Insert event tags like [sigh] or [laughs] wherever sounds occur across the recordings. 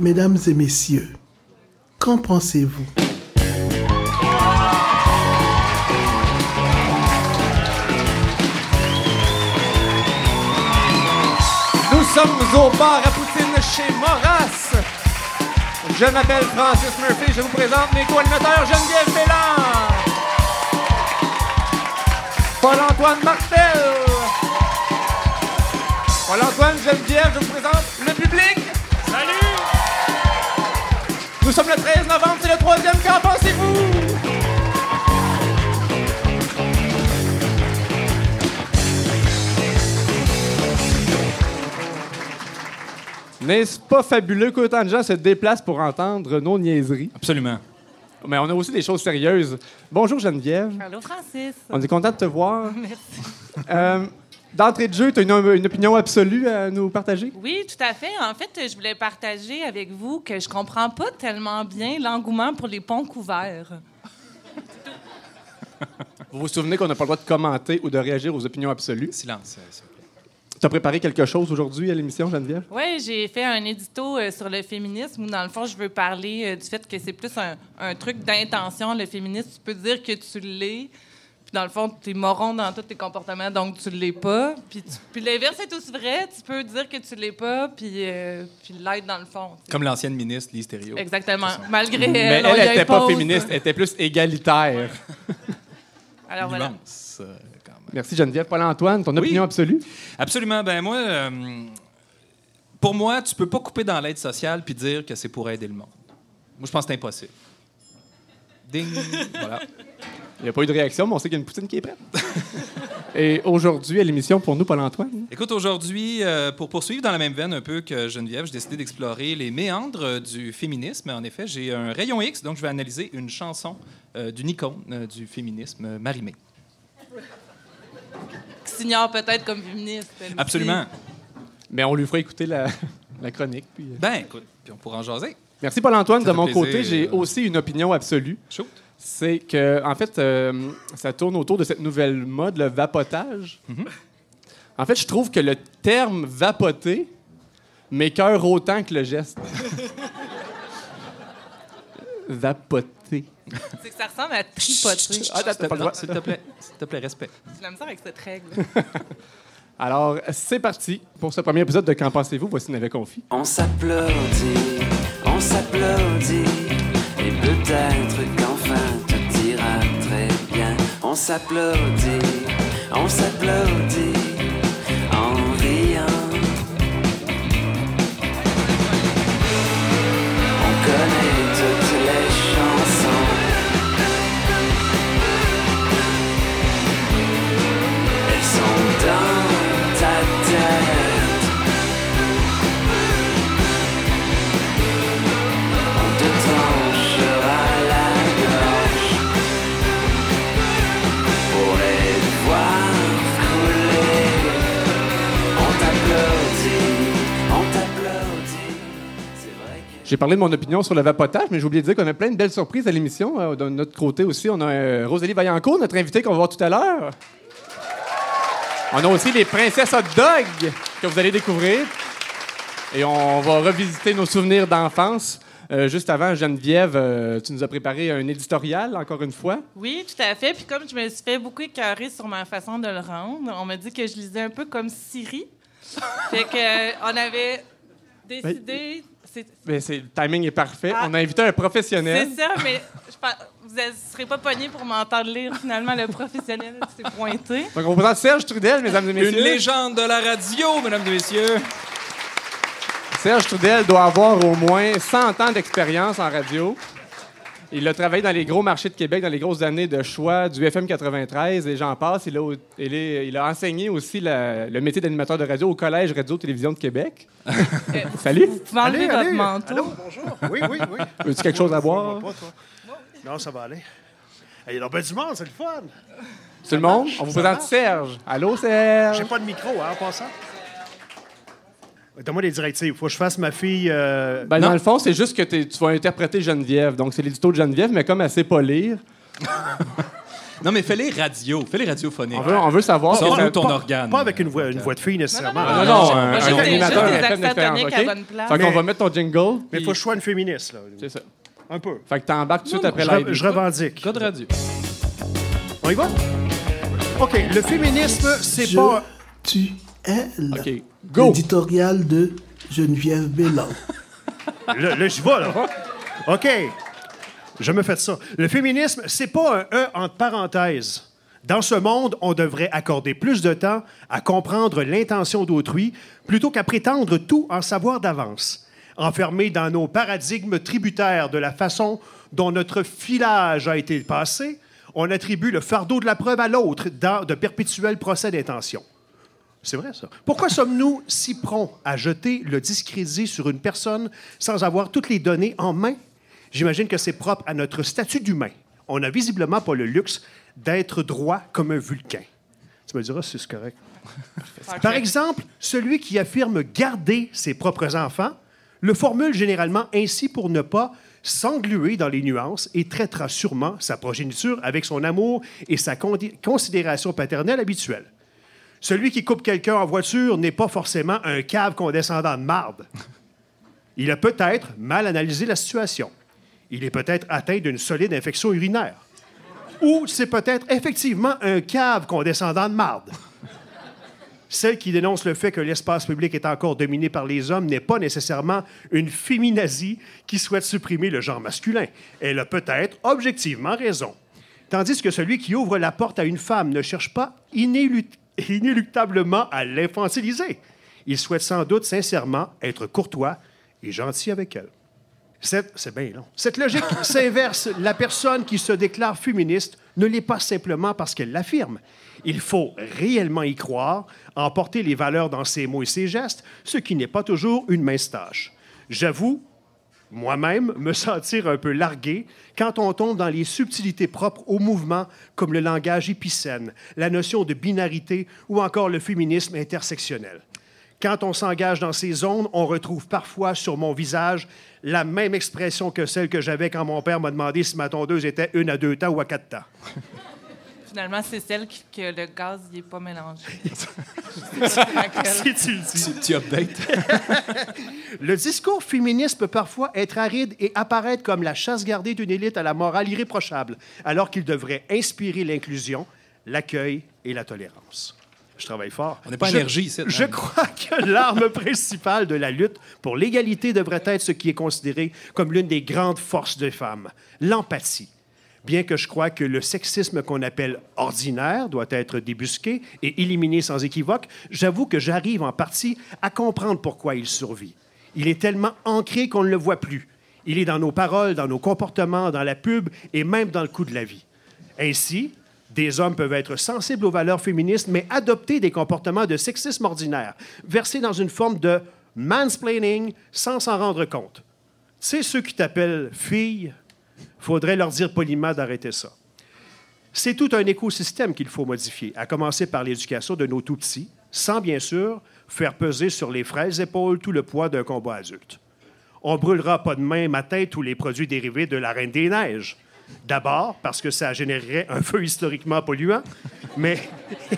Mesdames et messieurs, qu'en pensez-vous? Nous sommes au bar à Poutine chez Moras. Je m'appelle Francis Murphy. Je vous présente mes co-animateurs Geneviève Bélan. Paul-Antoine Martel. Paul-Antoine, Geneviève, je vous présente le public. Salut! Nous sommes le 13 novembre, c'est le troisième. Qu'en pensez-vous? N'est-ce pas fabuleux qu'autant de gens se déplacent pour entendre nos niaiseries? Absolument. Mais on a aussi des choses sérieuses. Bonjour Geneviève. Allô, Francis. On est content de te voir. [laughs] Merci. Euh, D'entrée de jeu, tu as une, une opinion absolue à nous partager? Oui, tout à fait. En fait, je voulais partager avec vous que je comprends pas tellement bien l'engouement pour les ponts couverts. Vous vous souvenez qu'on n'a pas le droit de commenter ou de réagir aux opinions absolues? Silence, euh, s'il vous plaît. Tu as préparé quelque chose aujourd'hui à l'émission, Geneviève? Oui, j'ai fait un édito euh, sur le féminisme où, dans le fond, je veux parler euh, du fait que c'est plus un, un truc d'intention, le féminisme. Tu peux dire que tu l'es, puis dans le fond, tu es moron dans tous tes comportements, donc tu l'es pas. Puis, tu- puis l'inverse est aussi vrai. Tu peux dire que tu l'es pas, puis, euh, puis l'être dans le fond. Comme l'ancienne ministre Lise Thériault. Exactement. Malgré Mais elle, on elle n'était pas féministe, elle était plus égalitaire. [laughs] Alors voilà. Euh, quand même. Merci Geneviève. Paul-Antoine, ton Oui. opinion absolue? Absolument. Ben moi, euh, pour moi, tu peux pas couper dans l'aide sociale puis dire que c'est pour aider le monde. Moi, je pense que c'est impossible. Ding. [laughs] voilà. Il n'y a pas eu de réaction, mais on sait qu'il y a une poutine qui est prête. [laughs] Et aujourd'hui, à l'émission, pour nous, Paul-Antoine, Écoute, aujourd'hui, euh, pour poursuivre dans la même veine un peu que Geneviève, j'ai décidé d'explorer les méandres euh, du féminisme. En effet, j'ai un rayon X, donc je vais analyser une chanson euh, d'une icône euh, du féminisme, Marie-Mé. Qui s'ignore peut-être comme féministe. elle. Absolument. mais on lui fera écouter la, [laughs] la chronique. Puis, euh. Ben, écoute, puis on pourra en jaser. Merci Paul-Antoine. De mon plaisir, côté, j'ai aussi une opinion absolue. Shoot. C'est que, en fait, euh, ça tourne autour de cette nouvelle mode, le vapotage. En fait, je trouve que le terme vapoter m'écœure autant que le geste. [laughs] Vapoter. C'est que ça ressemble à tripoter. Ah, t'as pas le droit. S'il te plaît, s'il te plaît, respect. J'ai la misère avec cette règle. [laughs] Alors, c'est parti pour ce premier épisode de Qu'en pensez-vous? Voici N'avait Confi. On s'applaudit, on s'applaudit, et peut-être s'applaudit, on s'applaudit, J'ai parlé de mon opinion sur le vapotage, mais j'ai oublié de dire qu'on a plein de belles surprises à l'émission. Euh, De notre côté aussi, on a euh, Rosalie Vaillancourt, notre invitée qu'on va voir tout à l'heure. On a aussi les princesses hot dog que vous allez découvrir. Et on va revisiter nos souvenirs d'enfance. Euh, juste avant, Geneviève, euh, tu nous as préparé un éditorial, encore une fois. Oui, tout à fait. Puis comme je me suis fait beaucoup écœurer sur ma façon de le rendre, on m'a dit que je lisais un peu comme Siri. fait que euh, on avait décidé. C'est Mais c'est- le timing est parfait. Ah. On a invité un professionnel. c'est ça, mais je vous ne serez pas pogné pour m'entendre lire finalement le professionnel qui s'est pointé. Donc, on vous présente Serge Trudel, mesdames et messieurs. Une légende de la radio, mesdames et messieurs. Serge Trudel doit avoir au moins 100 ans d'expérience en radio. Il a travaillé dans les gros marchés de Québec, dans les grosses années de choix du FM 93 et j'en passe. Il a, il est- il a enseigné aussi la- le métier d'animateur de radio au Collège Radio-Télévision de Québec. [laughs] Salut! Vous pouvez enlever Allez, votre allez. manteau. Allô, bonjour. Oui, oui, oui. Veux-tu quelque chose à boire? pas, toi. Non, ça va aller. Il y a ben du monde, c'est le fun. Tout le monde? On vous présente marche. Serge. Allô, Serge? J'ai pas de micro, hein, en passant. Donne-moi des directives. Faut que je fasse ma fille. euh, Ben, Non. dans le fond, c'est juste que t'es- tu vas interpréter Geneviève. Donc, c'est l'édito de Geneviève, mais comme elle sait pas lire, [laughs] Non, mais fais-les radio. Fais-les radiophoniques. On veut, on veut savoir. Sors-nous que- ton pas, organe. Pas avec une voix, une voix de fille nécessairement. Non, non, non, un, juste un des- animateur, juste un des à OK? bonne place. Fait qu'on va mettre ton jingle. Mais il puis- faut que je sois une féministe, là. C'est ça. Un peu. Fait que t'embarques tout de suite après Je, live. re- je revendique. Code radio. On y va? OK. Le féminisme, c'est Je, pas. tu, elle. OK. Go! Éditorial de Geneviève Bélan. Là, là, j'y vais, là. OK. Je me fais ça. Le féminisme, c'est pas un E entre parenthèses. Dans ce monde, on devrait accorder plus de temps à comprendre l'intention d'autrui plutôt qu'à prétendre tout en savoir d'avance. Enfermés dans nos paradigmes tributaires de la façon dont notre filage a été passé, on attribue le fardeau de la preuve à l'autre dans de perpétuels procès d'intention. C'est vrai, ça. Pourquoi sommes-nous si prompts à jeter le discrédit sur une personne sans avoir toutes les données en main? J'imagine que c'est propre à notre statut d'humain. On n'a visiblement pas le luxe d'être droit comme un vulcain. Tu me diras si c'est correct. [laughs] Par exemple, celui qui affirme garder ses propres enfants le formule généralement ainsi pour ne pas s'engluer dans les nuances et traitera sûrement sa progéniture avec son amour et sa considération paternelle habituelle. Celui qui coupe quelqu'un en voiture n'est pas forcément un cave condescendant de marde. Il a peut-être mal analysé la situation. Il est peut-être atteint d'une solide infection urinaire. Ou c'est peut-être effectivement un cave condescendant de marde. Celle qui dénonce le fait que l'espace public est encore dominé par les hommes n'est pas nécessairement une féminazie qui souhaite supprimer le genre masculin. Elle a peut-être objectivement raison. Tandis que celui qui ouvre la porte à une femme ne cherche pas inélu- inéluctablement à l'infantiliser. Il souhaite sans doute sincèrement être courtois et gentil avec elle. Cette, c'est bien long. Cette logique [laughs] s'inverse. La personne qui se déclare féministe ne l'est pas simplement parce qu'elle l'affirme. Il faut réellement y croire, emporter les valeurs dans ses mots et ses gestes, ce qui n'est pas toujours une mince tâche. J'avoue, moi-même, me sentir un peu largué quand on tombe dans les subtilités propres au mouvement, comme le langage épicène, la notion de binarité ou encore le féminisme intersectionnel. Quand on s'engage dans ces zones, on retrouve parfois sur mon visage la même expression que celle que j'avais quand mon père m'a demandé si ma tondeuse était une à deux temps ou à quatre temps. Finalement, c'est celle qui- que le gaz n'est pas mélangé. [laughs] Si tu le dis. Tu, tu updates. [laughs] Le discours féministe peut parfois être aride et apparaître comme la chasse gardée d'une élite à la morale irréprochable, alors qu'il devrait inspirer l'inclusion, l'accueil et la tolérance. Je travaille fort. On n'est pas Je- énergie ici, Je man. crois que l'arme principale de la lutte pour l'égalité devrait être ce qui est considéré comme l'une des grandes forces des femmes, l'empathie. Bien que je crois que le sexisme qu'on appelle ordinaire doit être débusqué et éliminé sans équivoque, j'avoue que j'arrive en partie à comprendre pourquoi il survit. Il est tellement ancré qu'on ne le voit plus. Il est dans nos paroles, dans nos comportements, dans la pub et même dans le coût de la vie. Ainsi, des hommes peuvent être sensibles aux valeurs féministes, mais adopter des comportements de sexisme ordinaire, versés dans une forme de mansplaining sans s'en rendre compte. Sais, ceux qui t'appellent fille, faudrait leur dire poliment d'arrêter ça. C'est tout un écosystème qu'il faut modifier, à commencer par l'éducation de nos tout-petits, sans bien sûr faire peser sur les frêles épaules tout le poids d'un combat adulte. On brûlera pas demain matin tous les produits dérivés de la Reine des Neiges. D'abord, parce que ça générerait un feu historiquement polluant, mais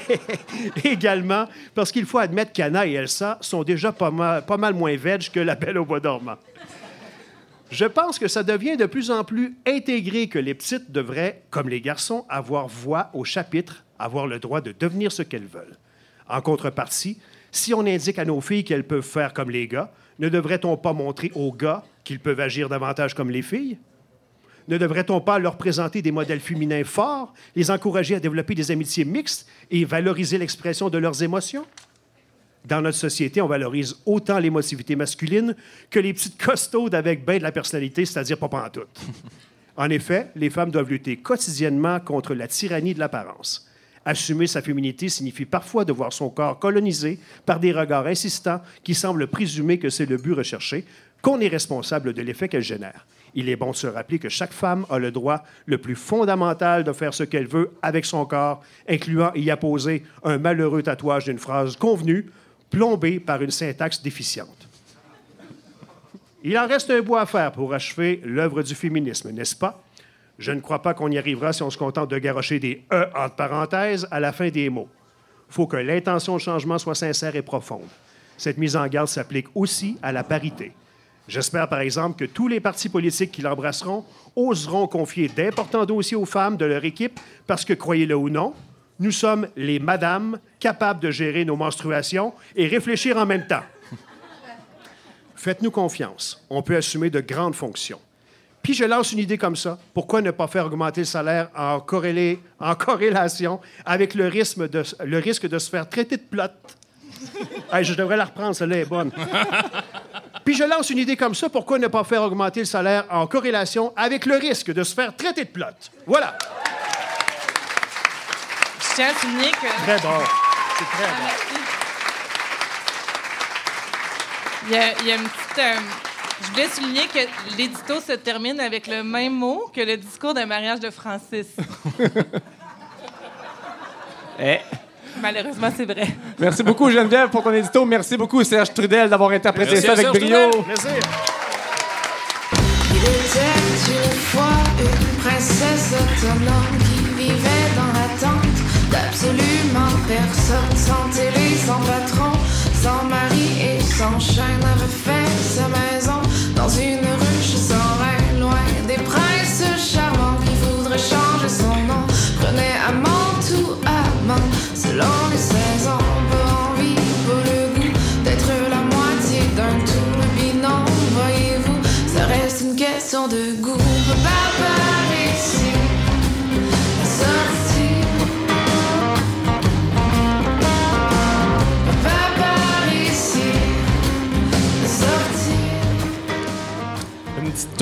[laughs] également parce qu'il faut admettre qu'Anna et Elsa sont déjà pas mal, pas mal moins veg que la Belle au bois dormant. Je pense que ça devient de plus en plus intégré que les petites devraient, comme les garçons, avoir voix au chapitre, avoir le droit de devenir ce qu'elles veulent. En contrepartie, si on indique à nos filles qu'elles peuvent faire comme les gars, ne devrait-on pas montrer aux gars qu'ils peuvent agir davantage comme les filles? Ne devrait-on pas leur présenter des modèles féminins forts, les encourager à développer des amitiés mixtes et valoriser l'expression de leurs émotions? Dans notre société, on valorise autant l'émotivité masculine que les petites costaudes avec bien de la personnalité, c'est-à-dire pas pantoute. En effet, les femmes doivent lutter quotidiennement contre la tyrannie de l'apparence. Assumer sa féminité signifie parfois de voir son corps colonisé par des regards insistants qui semblent présumer que c'est le but recherché, qu'on est responsable de l'effet qu'elle génère. Il est bon de se rappeler que chaque femme a le droit le plus fondamental de faire ce qu'elle veut avec son corps, incluant y apposer un malheureux tatouage d'une phrase convenue, plombée par une syntaxe déficiente. Il en reste un bout à faire pour achever l'œuvre du féminisme, n'est-ce pas? Je ne crois pas qu'on y arrivera si on se contente de garrocher des E entre parenthèses à la fin des mots. Il faut que l'intention de changement soit sincère et profonde. Cette mise en garde s'applique aussi à la parité. J'espère, par exemple, que tous les partis politiques qui l'embrasseront oseront confier d'importants dossiers aux femmes de leur équipe parce que, croyez-le ou non, nous sommes les madames capables de gérer nos menstruations et réfléchir en même temps. Faites-nous confiance. On peut assumer de grandes fonctions. Puis je lance une idée comme ça. Pourquoi ne pas faire augmenter le salaire en, corrélation avec le risque, de, se faire traiter de plotte? [laughs] Je devrais la reprendre, celle-là est bonne. [laughs] Puis je lance une idée comme ça. Pourquoi ne pas faire augmenter le salaire en corrélation avec le risque de se faire traiter de plotte? Voilà. Je tiens à souligner que. Très bon. C'est très bon. Il y a, il y a une petite. euh, je voulais souligner que l'édito se termine avec le même mot que le discours d'un mariage de Francis. [laughs] Eh. Malheureusement, c'est vrai. Merci beaucoup, Geneviève, pour ton édito. Merci beaucoup, Serge Trudel, d'avoir interprété Merci ça avec Serge brio. Trudel. Plaisir. Il était une fois une princesse autonome personne, sans télé, sans patron, sans mari et sans chaîne, avait fait sa maison dans une ruche sans rein, loin des princes charmants qui voudraient changer son nom, prenait amant ou amant selon les saisons, pas envie, pas le goût d'être la moitié d'un tout, puis non, voyez-vous, ça reste une question de goût.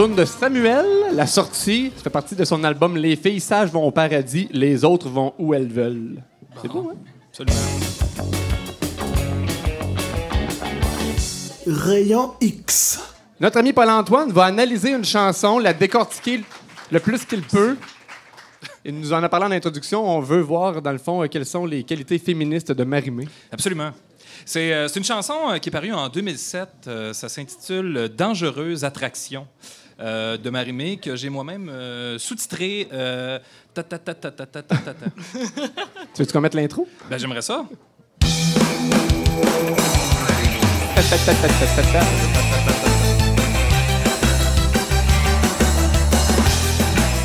Une petite tourne de Samuel, la sortie. Ça fait partie de son album Les filles sages vont au paradis, les autres vont où elles veulent. C'est beau, hein? Absolument. Rayon X. Notre ami Paul-Antoine va analyser une chanson, la décortiquer le plus qu'il peut. Il nous en a parlé en introduction. On veut voir, dans le fond, euh, quelles sont les qualités féministes de Marimé. Absolument. C'est euh, c'est une chanson euh, qui est parue en 2007. Euh, ça s'intitule Dangereuse attraction euh, de Marimé, que j'ai moi-même euh, sous-titré euh, ta ta ta ta ta ta ta ta ta. [laughs] Tu veux-tu qu'on mette l'intro? Ben, j'aimerais ça.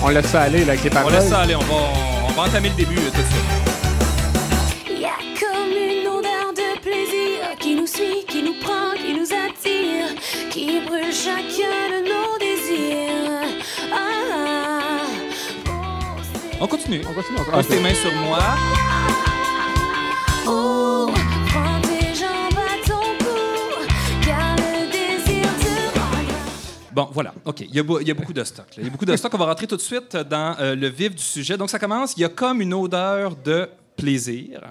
On laisse ça aller là, avec les On paroles. laisse ça aller. On va, on va entamer le début euh, tout de suite. Il y a comme une odeur de plaisir qui nous suit, qui nous prend, qui nous attire, qui brûle chacun de nos On continue. On continue. on- Pose tes mains sur moi. oh, prends tes jambes à ton cou, car le désir te rend. Bon, voilà. OK. Il y a, beau- il y a beaucoup de stock. là. Il y a beaucoup de stock. On va rentrer tout de suite dans euh, le vif du sujet. Donc, ça commence. Il y a comme une odeur de plaisir.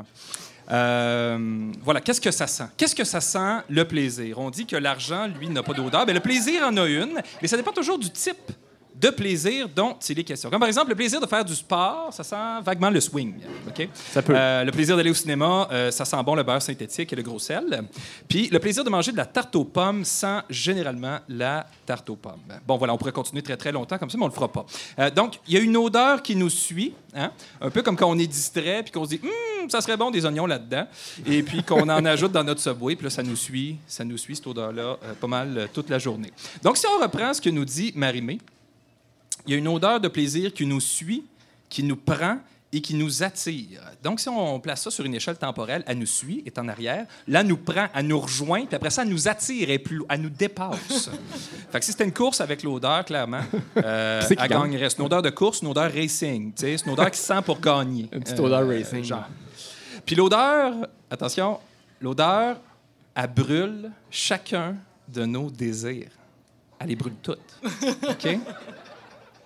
Euh, voilà. Qu'est-ce que ça sent? Qu'est-ce que ça sent, le plaisir? On dit que l'argent, lui, n'a pas d'odeur. Mais le plaisir en a une, mais ça dépend toujours du type de plaisir dont il est question. Comme par exemple, le plaisir de faire du sport, ça sent vaguement le swing. OK? Ça peut. Euh, le plaisir d'aller au cinéma, euh, ça sent bon le beurre synthétique et le gros sel. Puis le plaisir de manger de la tarte aux pommes sent généralement la tarte aux pommes. Bon, voilà, on pourrait continuer très très longtemps comme ça, mais on le fera pas. Euh, donc, il y a une odeur qui nous suit, hein? un peu comme quand on est distrait puis qu'on se dit, Hum, ça serait bon des oignons là-dedans, et puis qu'on en ajoute dans notre subway, puis là, ça nous suit, ça nous suit cette odeur-là pas mal toute la journée. Donc, si on reprend ce que nous dit Marimé, il y a une odeur de plaisir qui nous suit, qui nous prend et qui nous attire. Donc, si on place ça sur une échelle temporelle, elle nous suit, est en arrière. Là, elle nous prend, elle nous rejoint, puis après ça, elle nous attire et plus, elle nous dépasse. [laughs] fait que si c'était une course avec l'odeur, clairement, [laughs] euh, elle gagne? gagnerait. C'est une odeur de course, une odeur racing. C'est une odeur qui sent pour gagner. [laughs] Une petite odeur racing. genre. Puis l'odeur, attention, l'odeur, elle brûle chacun de nos désirs. Elle les brûle toutes. OK?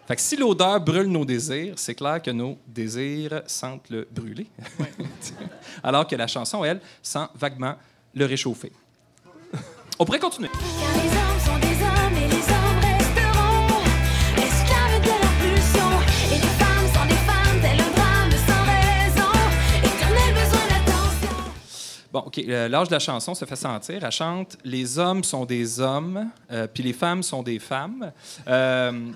Fait que si l'odeur brûle nos désirs, c'est clair que nos désirs sentent le brûler. [laughs] Alors que la chanson, elle, sent vaguement le réchauffer. On pourrait continuer. Car les hommes sont des hommes et les hommes resteront esclaves de leur pulsion. Et les femmes sont des femmes, tel un drame sans raison. Éternel besoin d'attention. Bon, OK. euh, L'âge de la chanson se fait sentir. Elle chante Les hommes sont des hommes, euh, puis les femmes sont des femmes. Euh,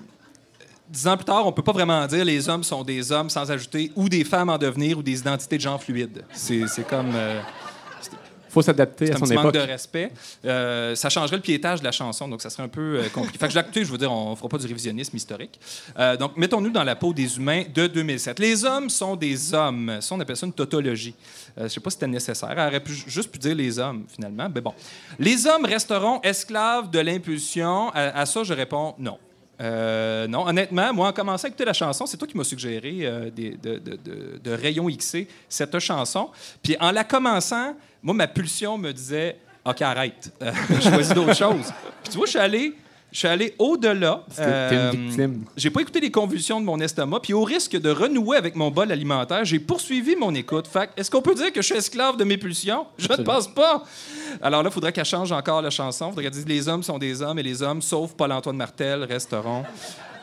dix ans plus tard, on peut pas vraiment dire les hommes sont des hommes sans ajouter ou des femmes en devenir ou des identités de genre fluides. C'est comme. euh, faut s'adapter à son petit manque époque. de respect. Euh, ça changerait le piétage de la chanson, donc ça serait un peu euh, compliqué. fait que je je veux dire, on fera pas du révisionnisme historique. Euh, donc, mettons-nous dans la peau des humains de 2007. Les hommes sont des hommes. Ça, on appelle ça une tautologie. Euh, je sais pas si c'était nécessaire. Elle aurait pu, juste pu dire les hommes, finalement. Mais bon. Les hommes resteront esclaves de l'impulsion. À, à ça, je réponds non. Euh, non, honnêtement, moi, en commençant à écouter la chanson, c'est toi qui m'as suggéré euh, de, Rayon XC, cette chanson. Puis en la commençant, moi, ma pulsion me disait OK, arrête, [laughs] Euh, choisis d'autres choses. Puis tu vois, je suis allé. Je suis allé au-delà. Victime. J'ai pas écouté les convulsions de mon estomac, puis au risque de renouer avec mon bol alimentaire, j'ai poursuivi mon écoute. Fait est-ce qu'on peut dire que je suis esclave de mes pulsions? Je ne pense pas. Alors là, il faudrait qu'elle change encore la chanson. Il faudrait qu'elle dise les hommes sont des hommes et les hommes, sauf Paul-Antoine Martel, resteront.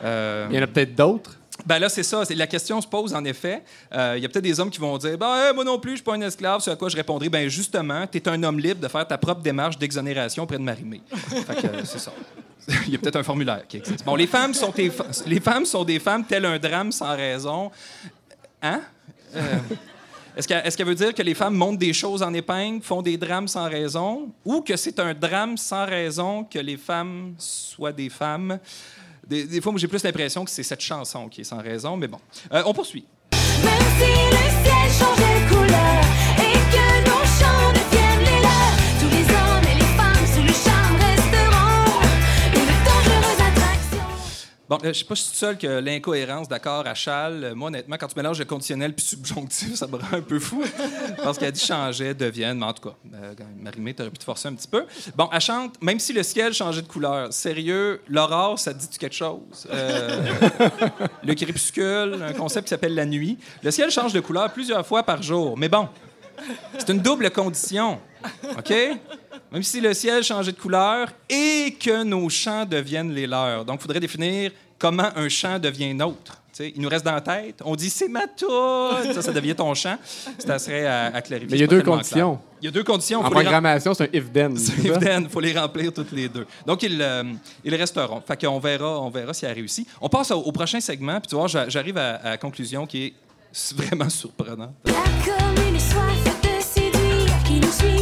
Euh, Il y en a peut-être d'autres. Ben là, c'est ça. La question se pose, en effet. Euh, Il y a peut-être des hommes qui vont dire ben, hey, Moi non plus, je suis pas un esclave. Ce à quoi je répondrai ben justement, tu es un homme libre de faire ta propre démarche d'exonération auprès de Marimé. euh, c'est ça. [laughs] Il y a peut-être un formulaire qui existe. Bon, les femmes sont, des les femmes sont des femmes tel un drame sans raison. Hein? Euh, est-ce qu'elle est-ce qu'elle veut dire que les femmes montent des choses en épingle, font des drames sans raison, ou que c'est un drame sans raison que les femmes soient des femmes? Des, fois, j'ai plus l'impression que c'est cette chanson qui est sans raison, mais bon. Euh, on poursuit. Même Bon, euh, je sais pas si je suis seul que l'incohérence d'accord à Chal. euh, Moi, honnêtement, quand tu mélanges le conditionnel puis subjonctif, [laughs] ça me rend un peu fou. Parce qu'elle dit changeait, devienne, mais en tout cas, euh, Marimé, t'aurais pu te forcer un petit peu. Bon, elle chante, même si le ciel changeait de couleur. Sérieux, l'aurore, ça te dit quelque chose? Euh, le crépuscule, un concept qui s'appelle la nuit. Le ciel change de couleur plusieurs fois par jour. Mais bon, c'est une double condition. OK? Même si le ciel changeait de couleur et que nos champs deviennent les leurs. Donc, il faudrait définir comment un champ devient nôtre. Tu sais, il nous reste dans la tête. On dit c'est ma toune. Ça, ça devient ton champ. Ça serait à, à clarifier. Mais il y a deux conditions. clair. Il y a deux conditions. En programmation, c'est un if-then. c'est évident, il faut les remplir toutes les deux. Donc, ils, euh, ils resteront. Fait qu'on verra, on verra si elle réussit. On passe au, au prochain segment, puis tu vois, j'a- j'arrive à, à la conclusion qui est [laughs] vraiment surprenante. La commune soif de séduire qui nous suit,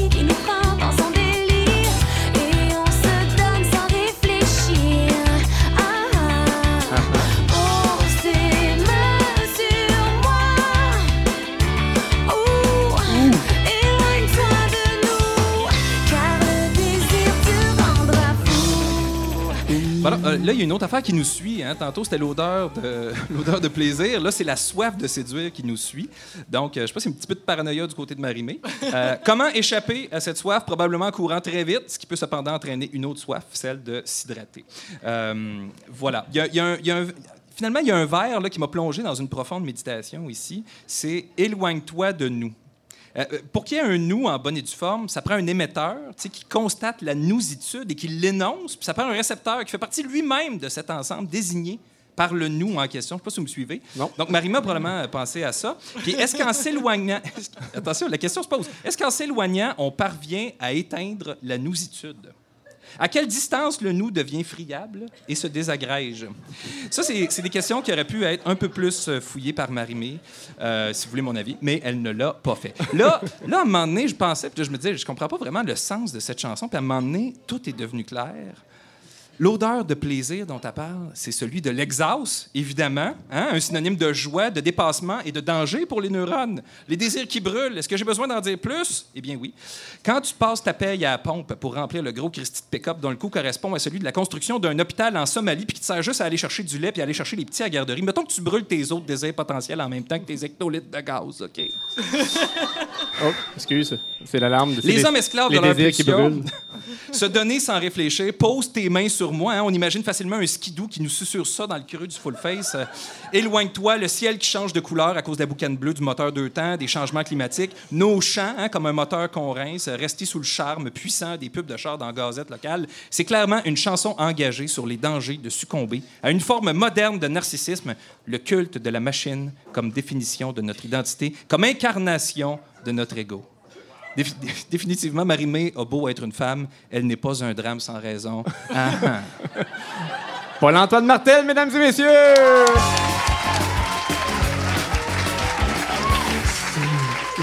euh, là, il y a une autre affaire qui nous suit. hein. Tantôt, c'était l'odeur de, [laughs] l'odeur de plaisir. Là, c'est la soif de séduire qui nous suit. Donc, euh, je sais pas si c'est un petit peu de paranoïa du côté de Marimé. Euh, [laughs] comment échapper à cette soif? Probablement en courant très vite, ce qui peut cependant entraîner une autre soif, celle de s'hydrater. Voilà. Il y a- il y a un- il y a un- Finalement, il y a un verre là, qui m'a plongé dans une profonde méditation ici. C'est Éloigne-toi de nous. Euh, euh, pour qu'il y ait un nous en bonne et due forme, ça prend un émetteur qui constate la nousitude et qui l'énonce, puis ça prend un récepteur qui fait partie lui-même de cet ensemble désigné par le nous en question. Je ne sais pas si vous me suivez. Non. Donc, Marima a probablement euh, pensé à ça. Puis, est-ce qu'en [laughs] s'éloignant... Attention, la question se pose. Est-ce qu'en s'éloignant, on parvient à éteindre la nousitude? À quelle distance le nous devient friable et se désagrège? Ça, c'est des questions qui auraient pu être un peu plus euh, fouillées par Marimé, euh, si vous voulez mon avis, mais elle ne l'a pas fait. Là, là, à un moment donné, je pensais, puis je me disais, je comprends pas vraiment le sens de cette chanson, puis à un moment donné, tout est devenu clair. L'odeur de plaisir dont elle parle, c'est celui de l'exhaust, évidemment, hein, un synonyme de joie, de dépassement et de danger pour les neurones. Les désirs qui brûlent, est-ce que j'ai besoin d'en dire plus? Eh bien oui. Quand tu passes ta paye à la pompe pour remplir le gros Christy de pick-up dont le coût correspond à celui de la construction d'un hôpital en Somalie puis qui te sert juste à aller chercher du lait puis à aller chercher les petits à la garderie, mettons que tu brûles tes autres désirs potentiels en même temps que tes hectolitres de gaz, OK? [laughs] Oh, excuse. C'est l'alarme. de- Les les- hommes esclaves les de leur qui. [laughs] Se donner sans réfléchir, pose tes mains sur moi. hein. On imagine facilement un skidoo qui nous susurre ça dans le creux du full face. Euh, Éloigne-toi, le ciel qui change de couleur à cause de la boucane bleue du moteur deux temps, des changements climatiques. Nos champs, hein, comme un moteur qu'on rince, euh, rester sous le charme puissant des pubs de chars dans la gazette locale. C'est clairement une chanson engagée sur les dangers de succomber à une forme moderne de narcissisme, le culte de la machine comme définition de notre identité, comme incarnation de notre ego. Défi- [laughs] définitivement, Marie-Mé a beau être une femme, elle n'est pas un drame sans raison. Ah, ah. Paul-Antoine Martel, mesdames et messieurs!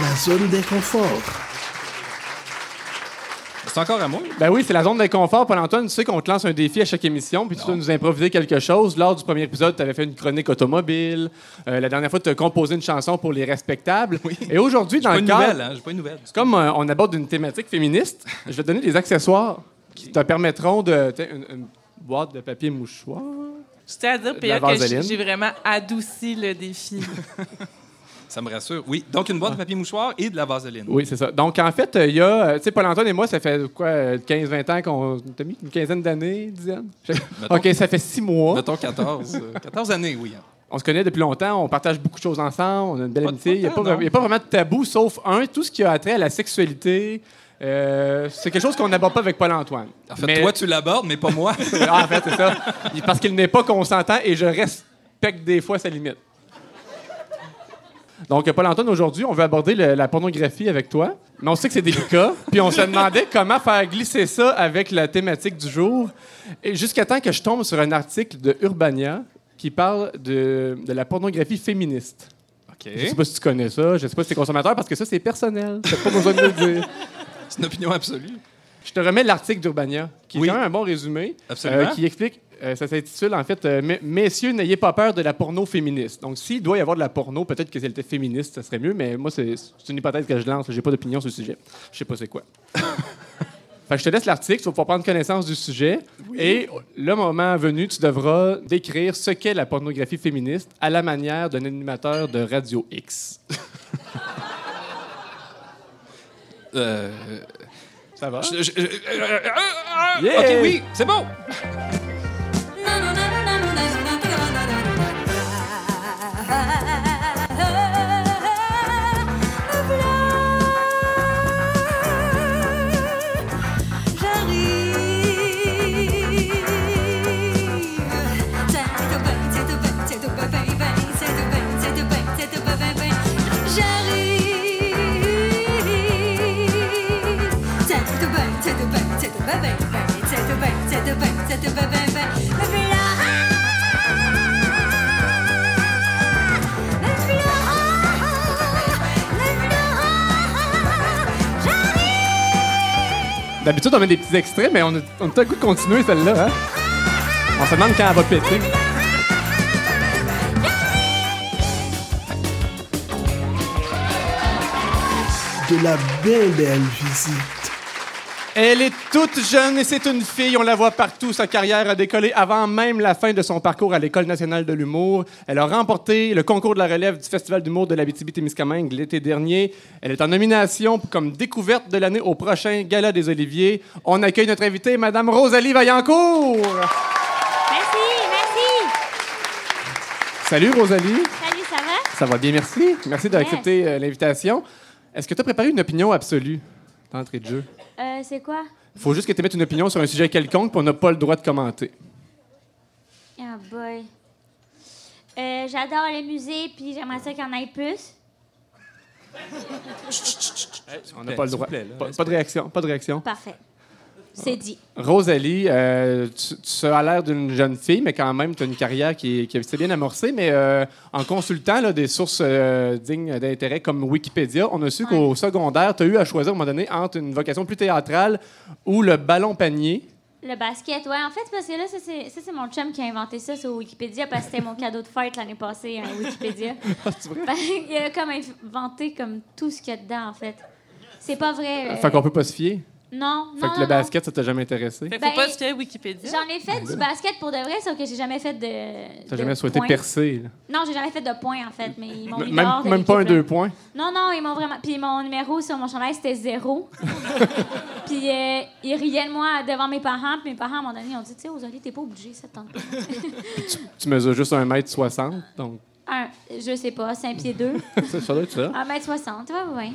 La zone d'inconfort. C'est encore à moi. Ben oui, c'est la zone d'inconfort. Paul-Antoine, tu sais qu'on te lance un défi à chaque émission, puis tu dois nous improviser quelque chose. Lors du premier épisode, tu avais fait une chronique automobile. Euh, la dernière fois, tu as composé une chanson pour les respectables. Et aujourd'hui, dans Pas le une cadre... nouvelle, hein? J'ai pas une nouvelle. Comme euh, on aborde une thématique féministe, je vais te donner des accessoires qui te permettront de... Une, une boîte de papier mouchoir. Je tiens à dire, la que j'ai vraiment adouci le défi. [laughs] Ça me rassure. Oui. Donc, une boîte de papier mouchoir et de la vaseline. Oui, c'est ça. Donc, en fait, il y a... euh, Tu sais, Paul-Antoine et moi, ça fait quoi, euh, 15-20 ans qu'on... T'as mis une quinzaine d'années, dizaine? Mettons- OK, ça fait six mois. Mettons 14. euh, 14 années, oui. hein. On se connaît depuis longtemps, on partage beaucoup de choses ensemble, on a une belle Pas amitié. Il n'y a, pas a vraiment de tabou, sauf un, tout ce qui a trait à la sexualité. euh, c'est quelque chose qu'on n'aborde pas avec Paul-Antoine. En fait, Mais- toi, tu l'abordes, mais pas moi. [laughs] Ah, en fait, c'est ça. Parce qu'il n'est pas consentant et je respecte des fois sa limite. Donc, Paul-Antoine, aujourd'hui, on veut aborder le- la pornographie avec toi. Mais on sait que c'est délicat. [laughs] Puis on se demandait comment faire glisser ça avec la thématique du jour. Et jusqu'à temps que je tombe sur un article de Urbania qui parle de, de la pornographie féministe. OK. Je sais pas si tu connais ça, je sais pas si tu es consommateur, parce que ça, c'est personnel. T'as pas besoin de le dire. [laughs] C'est une opinion absolue. Je te remets l'article d'Urbania, qui Oui. est quand même un bon résumé, Absolument. euh, qui explique, euh, ça s'intitule en fait euh, Me- Messieurs, n'ayez pas peur de la porno féministe. Donc, s'il doit y avoir de la porno, peut-être que si elle était féministe, ça serait mieux, mais moi, c'est une hypothèse que je lance, j'ai pas d'opinion sur le sujet. Je sais pas c'est quoi. [laughs] Fait que je te laisse l'article, tu vas pouvoir prendre connaissance du sujet. Et le moment venu, tu devras décrire ce qu'est la pornographie féministe à la manière d'un animateur de Radio X. [laughs] Euh, Ça va? je- je- je- Yeah! OK, oui, c'est bon. [laughs] D'habitude, on met des petits extraits, mais on a, goût de continuer celle-là. Hein? On se demande quand elle va péter. De la bien belle visite. Elle est toute jeune et c'est une fille. On la voit partout. Sa carrière a décollé avant même la fin de son parcours à l'École nationale de l'humour. Elle a remporté le concours de la relève du Festival d'humour de l'Abitibi-Témiscamingue l'été dernier. Elle est en nomination comme découverte de l'année au prochain Gala des Oliviers. On accueille notre invitée, Madame Rosalie Vaillancourt. Merci, merci. Salut, Rosalie. Salut, ça va? Ça va bien, merci. Merci d'accepter Yes. euh, l'invitation. Est-ce que tu as préparé une opinion absolue d'entrée de jeu? Euh, c'est quoi? Il faut juste que tu mettes une opinion sur un sujet quelconque, puis on n'a pas le droit de commenter. Ah boy. Euh, J'adore les musées, puis j'aimerais ça qu'il y en ait plus. On n'a pas le droit. plaît, là. pas, pas de réaction, pas de réaction. Parfait. C'est dit. Rosalie, euh, tu, tu as l'air d'une jeune fille, mais quand même, tu as une carrière qui, est- qui s'est bien amorcée. Mais euh, en consultant là, des sources euh, dignes d'intérêt comme Wikipédia, on a su qu'au secondaire, tu as eu à choisir à un moment donné entre une vocation plus théâtrale ou le ballon panier. Le basket, ouais. En fait, parce que là, ça, c'est mon chum qui a inventé ça sur Wikipédia parce que c'était mon cadeau de fête l'année passée, hein, Wikipédia. [laughs] Il a comme inventé comme tout ce qu'il y a dedans, en fait. C'est pas vrai. euh, Fait qu'on peut pas se fier. Non, Fait non, que non, le non. basket, ça t'a jamais intéressé? Fait que Ben, faut pas à Wikipédia. J'en ai fait du basket pour de vrai, sauf que j'ai jamais fait de. T'as jamais souhaité points. percer. là. Non, j'ai jamais fait de points, en fait, mais ils m'ont mis Même, dehors de même pas un deux points? Non, non, ils m'ont vraiment. Puis mon numéro sur mon chandail, c'était zéro. [laughs] puis euh, ils riaient de moi devant mes parents. Puis mes parents, à un moment donné, ils ont dit Tu sais, Rosalie, t'es pas obligée, ça te tente pas. Tu mesures juste 1m60, donc Un, je sais pas, 5 pieds 2. ça, [laughs] ça doit être ça. 1m60, ouais, ouais.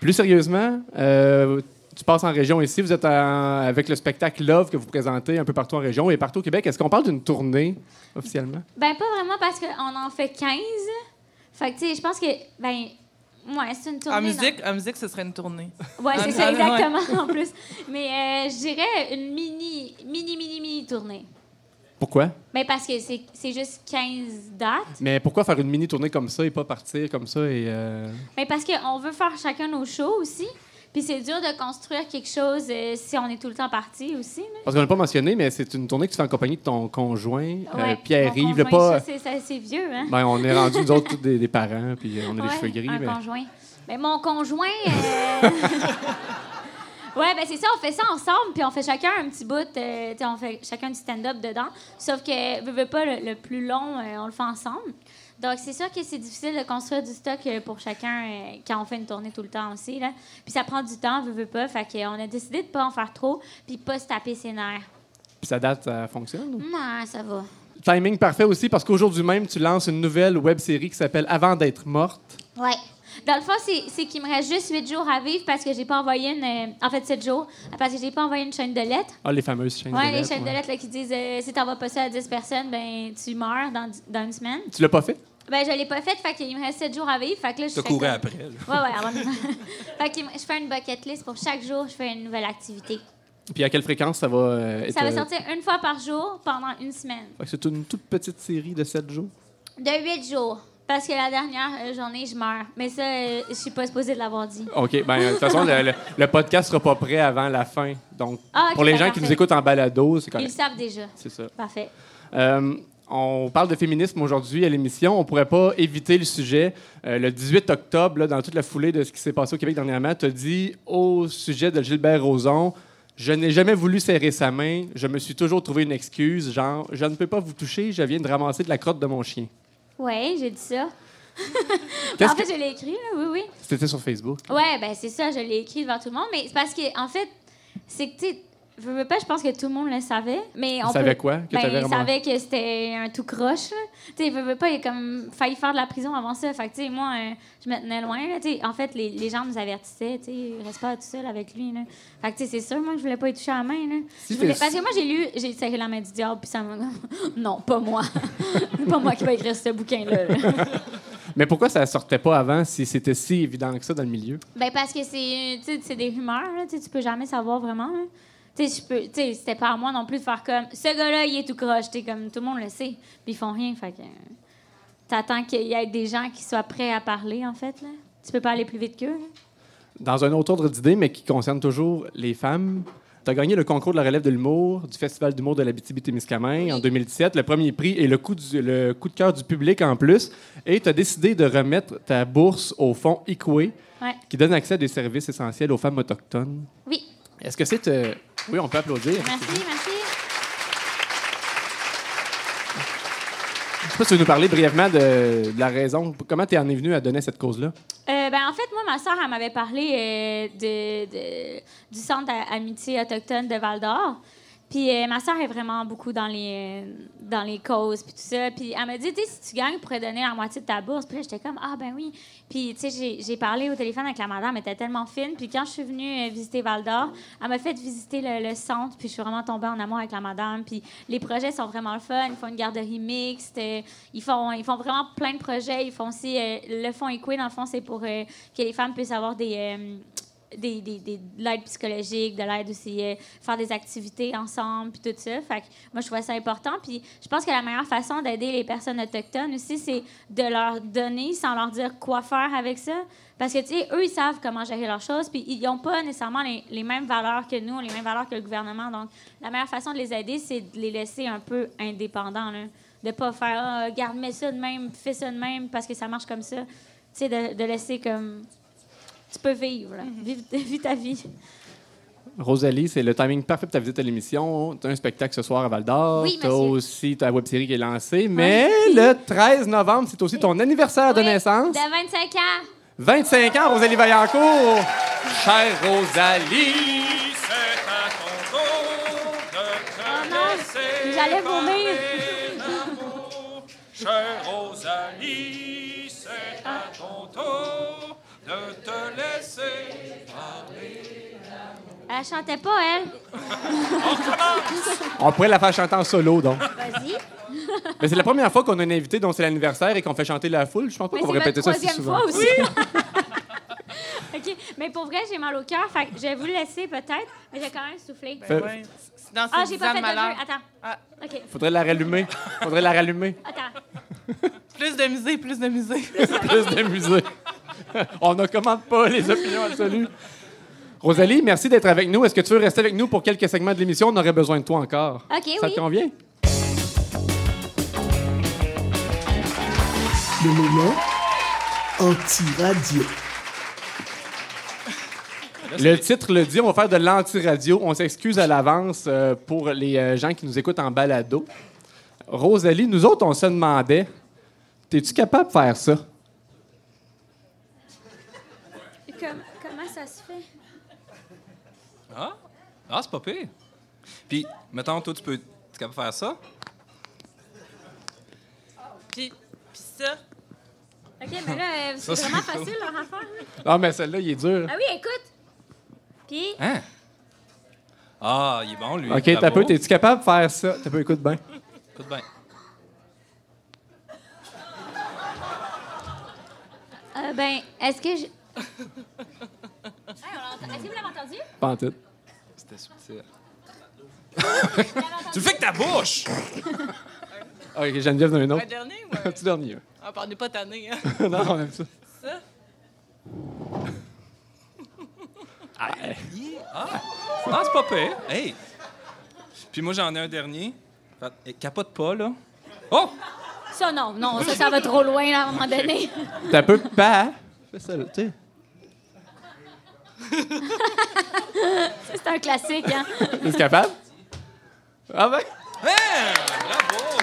Plus sérieusement, euh, tu passes en région ici, vous êtes en- avec le spectacle Love que vous présentez un peu partout en région et partout au Québec. Est-ce qu'on parle d'une tournée officiellement? Ben, pas vraiment parce qu'on en fait 15. Fait que, tu sais, je pense que. Ben, ouais, c'est une tournée. En musique, en musique, ce serait une tournée. Ouais, c'est ça, exactement, en [laughs] plus. Mais euh, je dirais une mini, mini, mini, mini tournée. Pourquoi? Ben parce que c'est c'est juste 15 dates. Mais pourquoi faire une mini-tournée comme ça et pas partir comme ça et... euh, Mais parce qu'on veut faire chacun nos shows aussi. Puis c'est dur de construire quelque chose euh, si on est tout le temps parti aussi. là. Parce qu'on l'a pas mentionné, mais c'est une tournée que tu fais en compagnie de ton conjoint, euh, Pierre-Yves. pas... ça, C'est vieux, hein? Ben, on est rendu, nous autres, [laughs] des, des parents, puis euh, on a Ouais, les cheveux gris. Un mais- conjoint. Mais mon conjoint. euh, [laughs] ouais, ben c'est ça, on fait ça ensemble, puis on fait chacun un petit bout, euh, tu sais, on fait chacun du stand-up dedans. Sauf que, veux, veux pas, le, le plus long, euh, on le fait ensemble. Donc, c'est sûr que c'est difficile de construire du stock euh, pour chacun euh, quand on fait une tournée tout le temps aussi. Là. Puis ça prend du temps, veux, veux pas. Fait qu'on a décidé de pas en faire trop, puis pas se taper ses nerfs. Puis ça date, ça fonctionne. ou? Non, ça va. Timing parfait aussi, parce qu'aujourd'hui même, tu lances une nouvelle web-série qui s'appelle Avant d'être morte. Ouais. Dans le fond, c'est qu'il me reste juste 8 jours à vivre parce que j'ai pas envoyé une. euh, en fait, 7 jours, parce que j'ai pas envoyé une chaîne de lettres. Ah, les fameuses chaînes Ouais, de les lettres, chaînes de lettres là, qui disent euh, si t'envoies pas ça à 10 personnes, ben tu meurs dans, dans une semaine. Tu l'as pas fait? Ben je l'ai pas fait, fait qu'il me reste 7 jours à vivre. Fait que là, je T'as couru comme- après. là. Ouais, ouais, avant de- [laughs] Fait que je fais une bucket list pour chaque jour, je fais une nouvelle activité. Puis à quelle fréquence ça va euh, être... Ça va euh, sortir une fois par jour pendant une semaine. fait que C'est une toute petite série de 7 jours? De 8 jours. Parce que la dernière euh, journée, je meurs. Mais ça, euh, je suis pas supposée de l'avoir dit. OK. Ben, de toute façon, le, le- le podcast sera pas prêt avant la fin. Donc, Ah, pour les ben, gens qui nous écoutent en balado, c'est Ils le correct. savent déjà. C'est ça. Parfait. Euh, on parle de féminisme aujourd'hui à l'émission. On pourrait pas éviter le sujet. Euh, le 18 octobre, là, dans toute la foulée de ce qui s'est passé au Québec dernièrement, tu as dit au sujet de Gilbert Rozon Je n'ai jamais voulu serrer sa main. Je me suis toujours trouvé une excuse, genre Je ne peux pas vous toucher, je viens de ramasser de la crotte de mon chien. Ouais, j'ai dit ça. [laughs] En fait, que- je l'ai écrit, là, oui, oui. C'était sur Facebook. Ouais, ben c'est ça, je l'ai écrit devant tout le monde. Mais c'est parce que, en fait, c'est que, tu veux, veux pas, je pense que tout le monde le savait. Mais on savait peut- quoi? Que ben, vraiment- savait que c'était un tout croche. Tu sais, veux, veux pas, il a comme failli faire de la prison avant ça. Fait que, tu sais, moi, euh, je me tenais loin. Là, en fait, les, les gens nous avertissaient, tu sais, reste pas tout seul avec lui. Là. Fait que, tu sais, c'est sûr, moi, je voulais pas y toucher à la main. Là. Si Je voulais- t'es- Parce que moi, j'ai lu, j'ai serré la main du diable, puis ça m'a. [laughs] non, pas moi. [laughs] pas moi qui va écrire ce bouquin-là. là. [laughs] Mais pourquoi ça sortait pas avant si c'était si évident que ça dans le milieu? Ben parce que c'est des rumeurs là, tu peux jamais savoir vraiment. C'était pas à moi non plus de faire comme ce gars-là, il est tout croche, comme tout le monde le sait, puis ils font rien fait que t'attends qu'il y ait des gens qui soient prêts à parler en fait là. Tu peux pas aller plus vite qu'eux. Dans un autre ordre d'idée, mais qui concerne toujours les femmes, tu as gagné le concours de la relève de l'humour du Festival d'humour de l'Abitibi-Témiscamingue en 2017, le premier prix et le coup, du- le coup de cœur du public en plus. Et tu as décidé de remettre ta bourse au fonds ICWE, Ouais. qui donne accès à des services essentiels aux femmes autochtones. Oui. Est-ce que c'est... euh, Oui, on peut applaudir. Merci, merci. Je sais pas si tu veux nous parler brièvement de, de la raison. Comment tu en es venu à donner cette cause-là? Euh, ben, en fait, moi, ma soeur, elle m'avait parlé euh, de, de- du Centre à- Amitié autochtone de Val-d'Or. Puis euh, ma soeur est vraiment beaucoup dans les, dans les causes, puis tout ça. Puis elle m'a dit, tu si tu gagnes, tu pourrais donner la moitié de ta bourse. Puis là, j'étais comme, ah, ben oui. Puis, tu sais, j'ai- parlé au téléphone avec la madame, elle était tellement fine. Puis quand je suis venue euh, visiter Val-d'Or, elle m'a fait visiter le, centre, puis je suis vraiment tombée en amour avec la madame. Puis les projets sont vraiment le fun. Ils font une garderie mixte. euh, ils, font, ils font vraiment plein de projets. Ils font aussi, le fonds Equi, dans le fond, c'est pour que les femmes puissent avoir des... des, des- de l'aide psychologique, de l'aide aussi, euh, faire des activités ensemble, puis tout ça. Fait que moi, je trouvais ça important. Puis je pense que la meilleure façon d'aider les personnes autochtones aussi, c'est de leur donner sans leur dire quoi faire avec ça. Parce que, tu sais, eux, ils savent comment gérer leurs choses, puis ils n'ont pas nécessairement les, les mêmes valeurs que nous, les mêmes valeurs que le gouvernement. Donc, la meilleure façon de les aider, c'est de les laisser un peu indépendants, là. De pas faire, ah, garde, mets ça de même, fais ça de même, parce que ça marche comme ça. Tu sais, de, de laisser comme tu peux vivre, là. Vive, [laughs] vis ta vie. Rosalie, c'est le timing parfait pour ta visite à l'émission. Tu as un spectacle ce soir à Val d'Or. Oui, tu as aussi ta web série qui est lancée. Mais le 13 novembre, c'est aussi ton anniversaire de naissance. De 25 ans. 25 ans, Rosalie Vaillancourt. Chère Rosalie. Elle chantait pas, elle. [laughs] On pourrait la faire chanter en solo, donc. Vas-y. Mais c'est la première fois qu'on a un invité dont c'est l'anniversaire et qu'on fait chanter la foule. Je pense pas qu'on va répéter ça si souvent. fois aussi. [laughs] [laughs] OK. Mais pour vrai, j'ai mal au cœur. Fait que j'ai voulu laisser peut-être, mais j'ai quand même soufflé. Fais- Ouais, c'est Ah, j'ai pas fait de jeu. Malheur. Attends. Ah. OK. Faudrait la rallumer. Faudrait la rallumer. Attends. Plus de musée, plus de musée. Plus de musée. On ne commande pas les opinions absolues. Rosalie, merci d'être avec nous. Est-ce que tu veux rester avec nous pour quelques segments de l'émission? On aurait besoin de toi encore. OK, Ça oui. te convient? Le moment anti-radio. Le titre le dit, on va faire de l'anti-radio. On s'excuse à l'avance euh, pour les euh, gens qui nous écoutent en balado. Rosalie, nous autres, on se demandait, es-tu capable de faire ça? Comme- comment ça se fait? Ah, ah c'est pas pire. Puis, mettons, toi, tu peux. Tu es capable de faire ça? Puis, puis ça, OK, mais là, euh, c'est Ça, vraiment cool. facile, leur affaire. là. Ah, mais celle-là, il est dur. Ah oui, écoute. Puis, Hein? Ah, il est bon, lui. OK, t'as peu, t'es-tu capable de faire ça? T'as peu, écoute bien. Écoute bien. euh, ben, est-ce que je. [laughs] Hey, on l'entend- Est-ce que vous l'avez entendu? Pas en tout. C'était subtil. tu le fais avec ta bouche! Ah, [laughs] OK, Geneviève, d'un un autre. dernier ou Un [laughs] un... petit dernier. Ah, on n'est pas tanné, hein? [laughs] non, on aime ça. Ça? Ah, c'est pas pire. Hey! Puis moi, j'en ai un dernier. Eh, Capote pas, là. Oh! Ça, non, non, ça, ça va trop loin, là, à un moment donné. T'as peu pas. Fais ça, là, tu sais. [laughs] C'est un classique, hein? Es-tu capable? Ah ben? Hein! Bravo!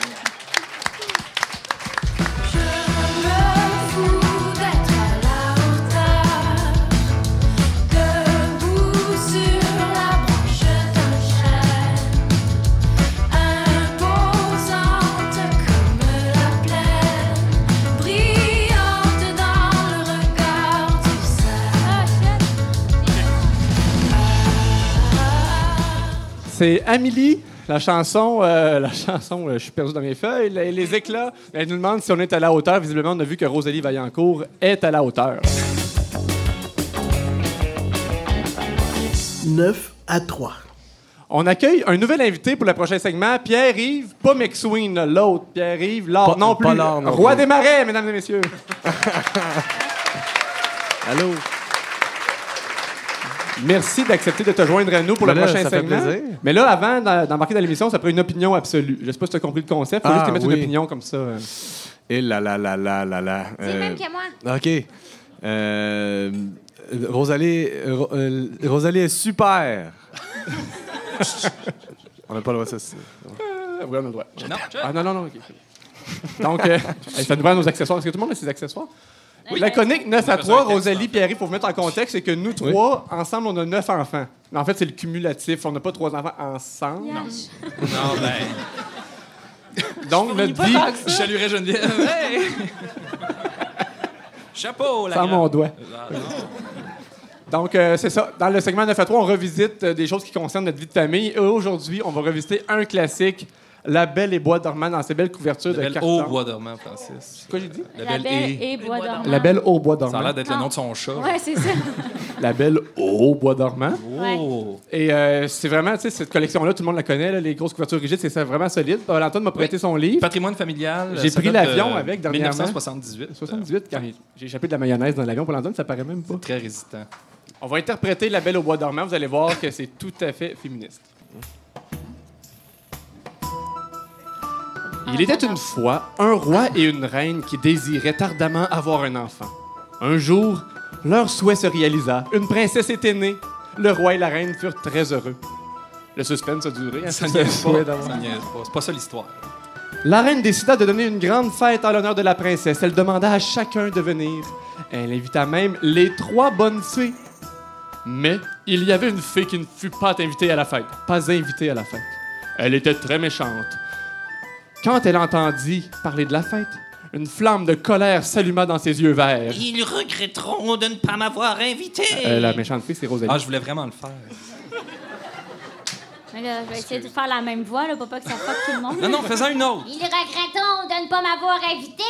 C'est Amélie, la chanson, euh, [laughs] la chanson, euh, je suis perdu dans mes feuilles, les, les éclats. Elle nous demande si on est à la hauteur. Visiblement, on a vu que Rosalie Vaillancourt est à la hauteur. 9 à 3. On accueille un nouvel invité pour le prochain segment, Pierre-Yves, pas McSween, l'autre, Pierre-Yves, l'or non pas plus. non Roi plus. des marais, mesdames et messieurs. [laughs] Allô? Merci d'accepter de te joindre à nous pour le Ben là, prochain ça fait segment. plaisir. Mais là, avant d'embarquer dans l'émission, ça prend une opinion absolue. Je sais pas si tu as compris le concept. Il faut Ah, juste te mettre oui. une opinion comme ça. Et là là là là là là. C'est le Euh, même que moi. OK. Euh, Rosalie, Ro- euh, Rosalie est super. [laughs] On n'a pas le droit de ça. Euh, oui, on a le droit. Non, Ah non, non, non. ok. Donc, euh, ça nous prend nos accessoires. Est-ce que tout le monde a ses accessoires? Oui, la conique 9 à On a besoin 3, d'un texte, Rosalie, Pierre, il faut vous mettre en contexte, c'est que nous trois, ensemble, on a 9 enfants. Mais en fait, c'est le cumulatif. On n'a pas trois enfants ensemble. Yash. Non, ben. [laughs] Donc, notre vie, Je saluerais Geneviève. [laughs] Hey! [laughs] Chapeau, la sans mon doigt. Ah, non. Donc, euh, c'est ça. Dans le segment 9 à 3, on revisite euh, des choses qui concernent notre vie de famille. Et aujourd'hui, on va revisiter un classique, La Belle et Bois dormant dans ses belles couvertures La de belle carton. au bois dormant, Francis. C'est quoi j'ai dit? La La belle et. et bois dormant. La Belle au Bois Ça a dormant. l'air d'être le Ah. nom de son chat. Ouais, c'est ça. [laughs] La Belle au Bois dormant. Oh! Et euh, c'est vraiment, tu sais, cette collection-là, tout le monde la connaît, là, les grosses couvertures rigides, c'est ça, vraiment solide. Paul Antoine m'a prêté son livre. Patrimoine familial. J'ai pris l'avion avec dernièrement. 1978. 78, quand j'ai échappé de la mayonnaise dans l'avion. Paul Antoine, ça paraît même pas. Très résistant. On va interpréter La Belle au Bois dormant. Vous allez voir que c'est tout à fait féministe. Il était une fois un roi et une reine qui désiraient ardemment avoir un enfant. Un jour, leur souhait se réalisa. Une princesse était née. Le roi et la reine furent très heureux. Le suspense a duré. hein, Ça ce niaise souhait pas. d'avoir- Ça niaise pas. C'est pas ça l'histoire. La reine décida de donner une grande fête en l'honneur de la princesse. Elle demanda à chacun de venir. Elle invita même les trois bonnes fées. Mais il y avait une fée qui ne fut pas invitée à la fête. Pas invitée à la fête. Elle était très méchante. Quand elle entendit parler de la fête, une flamme de colère s'alluma dans ses yeux verts. Ils regretteront de ne pas m'avoir invité. Euh, la méchante fée, c'est Rosalie. Ah, je voulais vraiment le faire. Mais là, je vais essayer de faire la même voix, là, pour pas que ça fuck tout le monde. Non, non, fais-en une autre. Ils regretteront de ne pas m'avoir invité.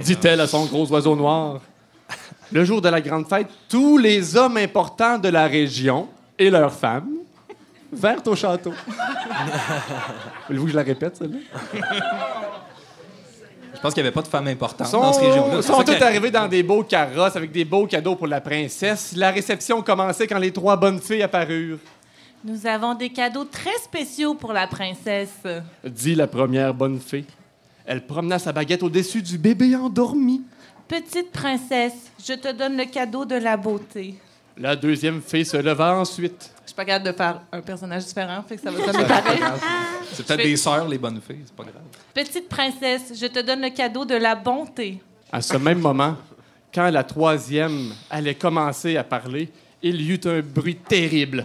[laughs] dit-elle à son gros oiseau noir. Le jour de la grande fête, tous les hommes importants de la région et leurs femmes verte au château. Voulez-vous que je la répète, celle-là? Je pense qu'il n'y avait pas de femmes importantes sont, dans cette région-là. C'est sont qui- arrivés dans des beaux carrosses avec des beaux cadeaux pour la princesse. La réception commençait quand les trois bonnes filles apparurent. Nous avons des cadeaux très spéciaux pour la princesse. Dit la première bonne fée. Elle promena sa baguette au-dessus du bébé endormi. Petite princesse, je te donne le cadeau de la beauté. La deuxième fée se leva ensuite. Je suis pas capable de faire un personnage différent, fait que ça va sonner pareil. [laughs] C'est peut-être des sœurs, les bonnes filles, c'est pas grave. Petite princesse, je te donne le cadeau de la bonté. À ce même moment, quand la troisième allait commencer à parler, il y eut un bruit terrible.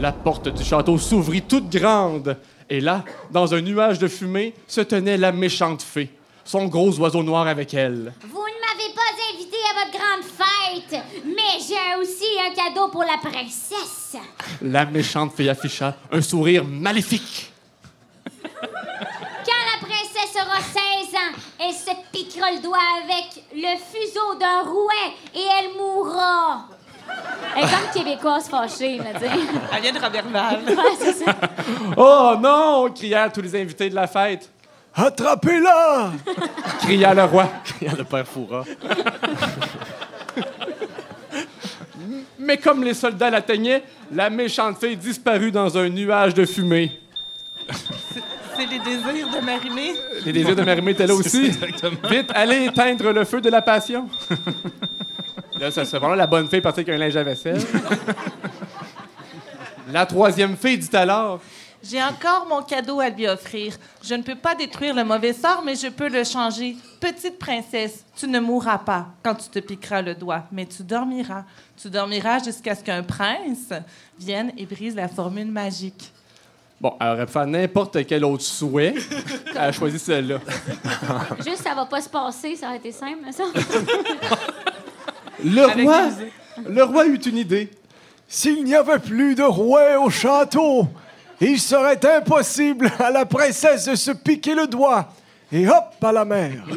La porte du château s'ouvrit toute grande, et là, dans un nuage de fumée, se tenait la méchante fée, son gros oiseau noir avec elle. Vous invité à votre grande fête, mais j'ai aussi un cadeau pour la princesse. La méchante fée afficha un sourire maléfique. Quand la princesse aura 16 ans, elle se piquera le doigt avec le fuseau d'un rouet et elle mourra. Elle est comme québécoise fâchée, là, tu sais. Elle vient de. Ouais, c'est ça. Oh non! crièrent tous les invités de la fête. Attrapez-la! Cria le roi. Il y a le père Foura. [laughs] Mais comme les soldats l'atteignaient, la méchante fille disparut dans un nuage de fumée. C'est les désirs de Marimé? Les désirs de Marimé étaient là [laughs] aussi. Exactement. Vite, allez éteindre le feu de la passion. là, ça se là, la bonne fille partait avec un linge à vaisselle. [laughs] la troisième fille dit alors J'ai encore mon cadeau à lui offrir. Je ne peux pas détruire le mauvais sort, mais je peux le changer. Petite princesse, tu ne mourras pas quand tu te piqueras le doigt, mais tu dormiras. Tu dormiras jusqu'à ce qu'un prince vienne et brise la formule magique. Bon, elle aurait pu faire n'importe quel autre souhait. [laughs] Elle a choisi celle-là. [laughs] Juste, ça va pas se passer, ça aurait été simple, ça. Le Avec roi, le roi eut une idée. S'il n'y avait plus de rouet au château, il serait impossible à la princesse de se piquer le doigt. Et hop, à la mer. [laughs]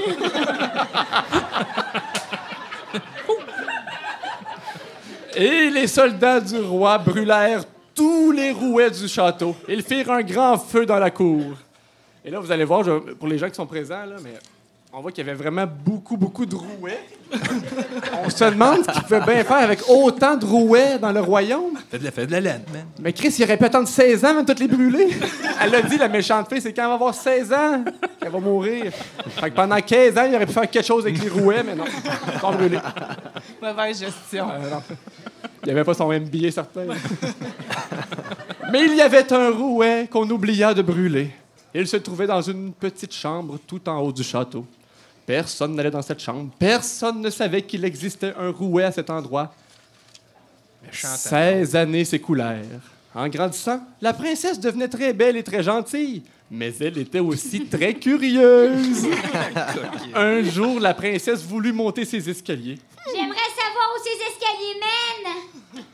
Et les soldats du roi brûlèrent tous les rouets du château. Ils firent un grand feu dans la cour. Et là, vous allez voir, pour les gens qui sont présents, là, mais on voit qu'il y avait vraiment beaucoup, beaucoup de rouets. [laughs] on se demande ce qu'ils pouvaient bien faire avec autant de rouets dans le royaume. Fait de la, fait de la laine, man. Mais Chris, il aurait pu attendre 16 ans avant de toutes les brûler. [laughs] Elle a dit, la méchante fille, c'est quand elle va avoir 16 ans qu'elle va mourir. Fait que pendant 15 ans, il aurait pu faire quelque chose avec les rouets, mais non. Mauvaise gestion. Euh, non. Il n'y avait pas son MBA certain. Mais il y avait un rouet qu'on oublia de brûler. Il se trouvait dans une petite chambre tout en haut du château. Personne n'allait dans cette chambre. Personne ne savait qu'il existait un rouet à cet endroit. Méchante 16 années s'écoulèrent. En grandissant, la princesse devenait très belle et très gentille, mais elle était aussi [laughs] très curieuse. [laughs] Un jour, la princesse voulut monter ses escaliers. J'aimerais savoir où ces escaliers mènent.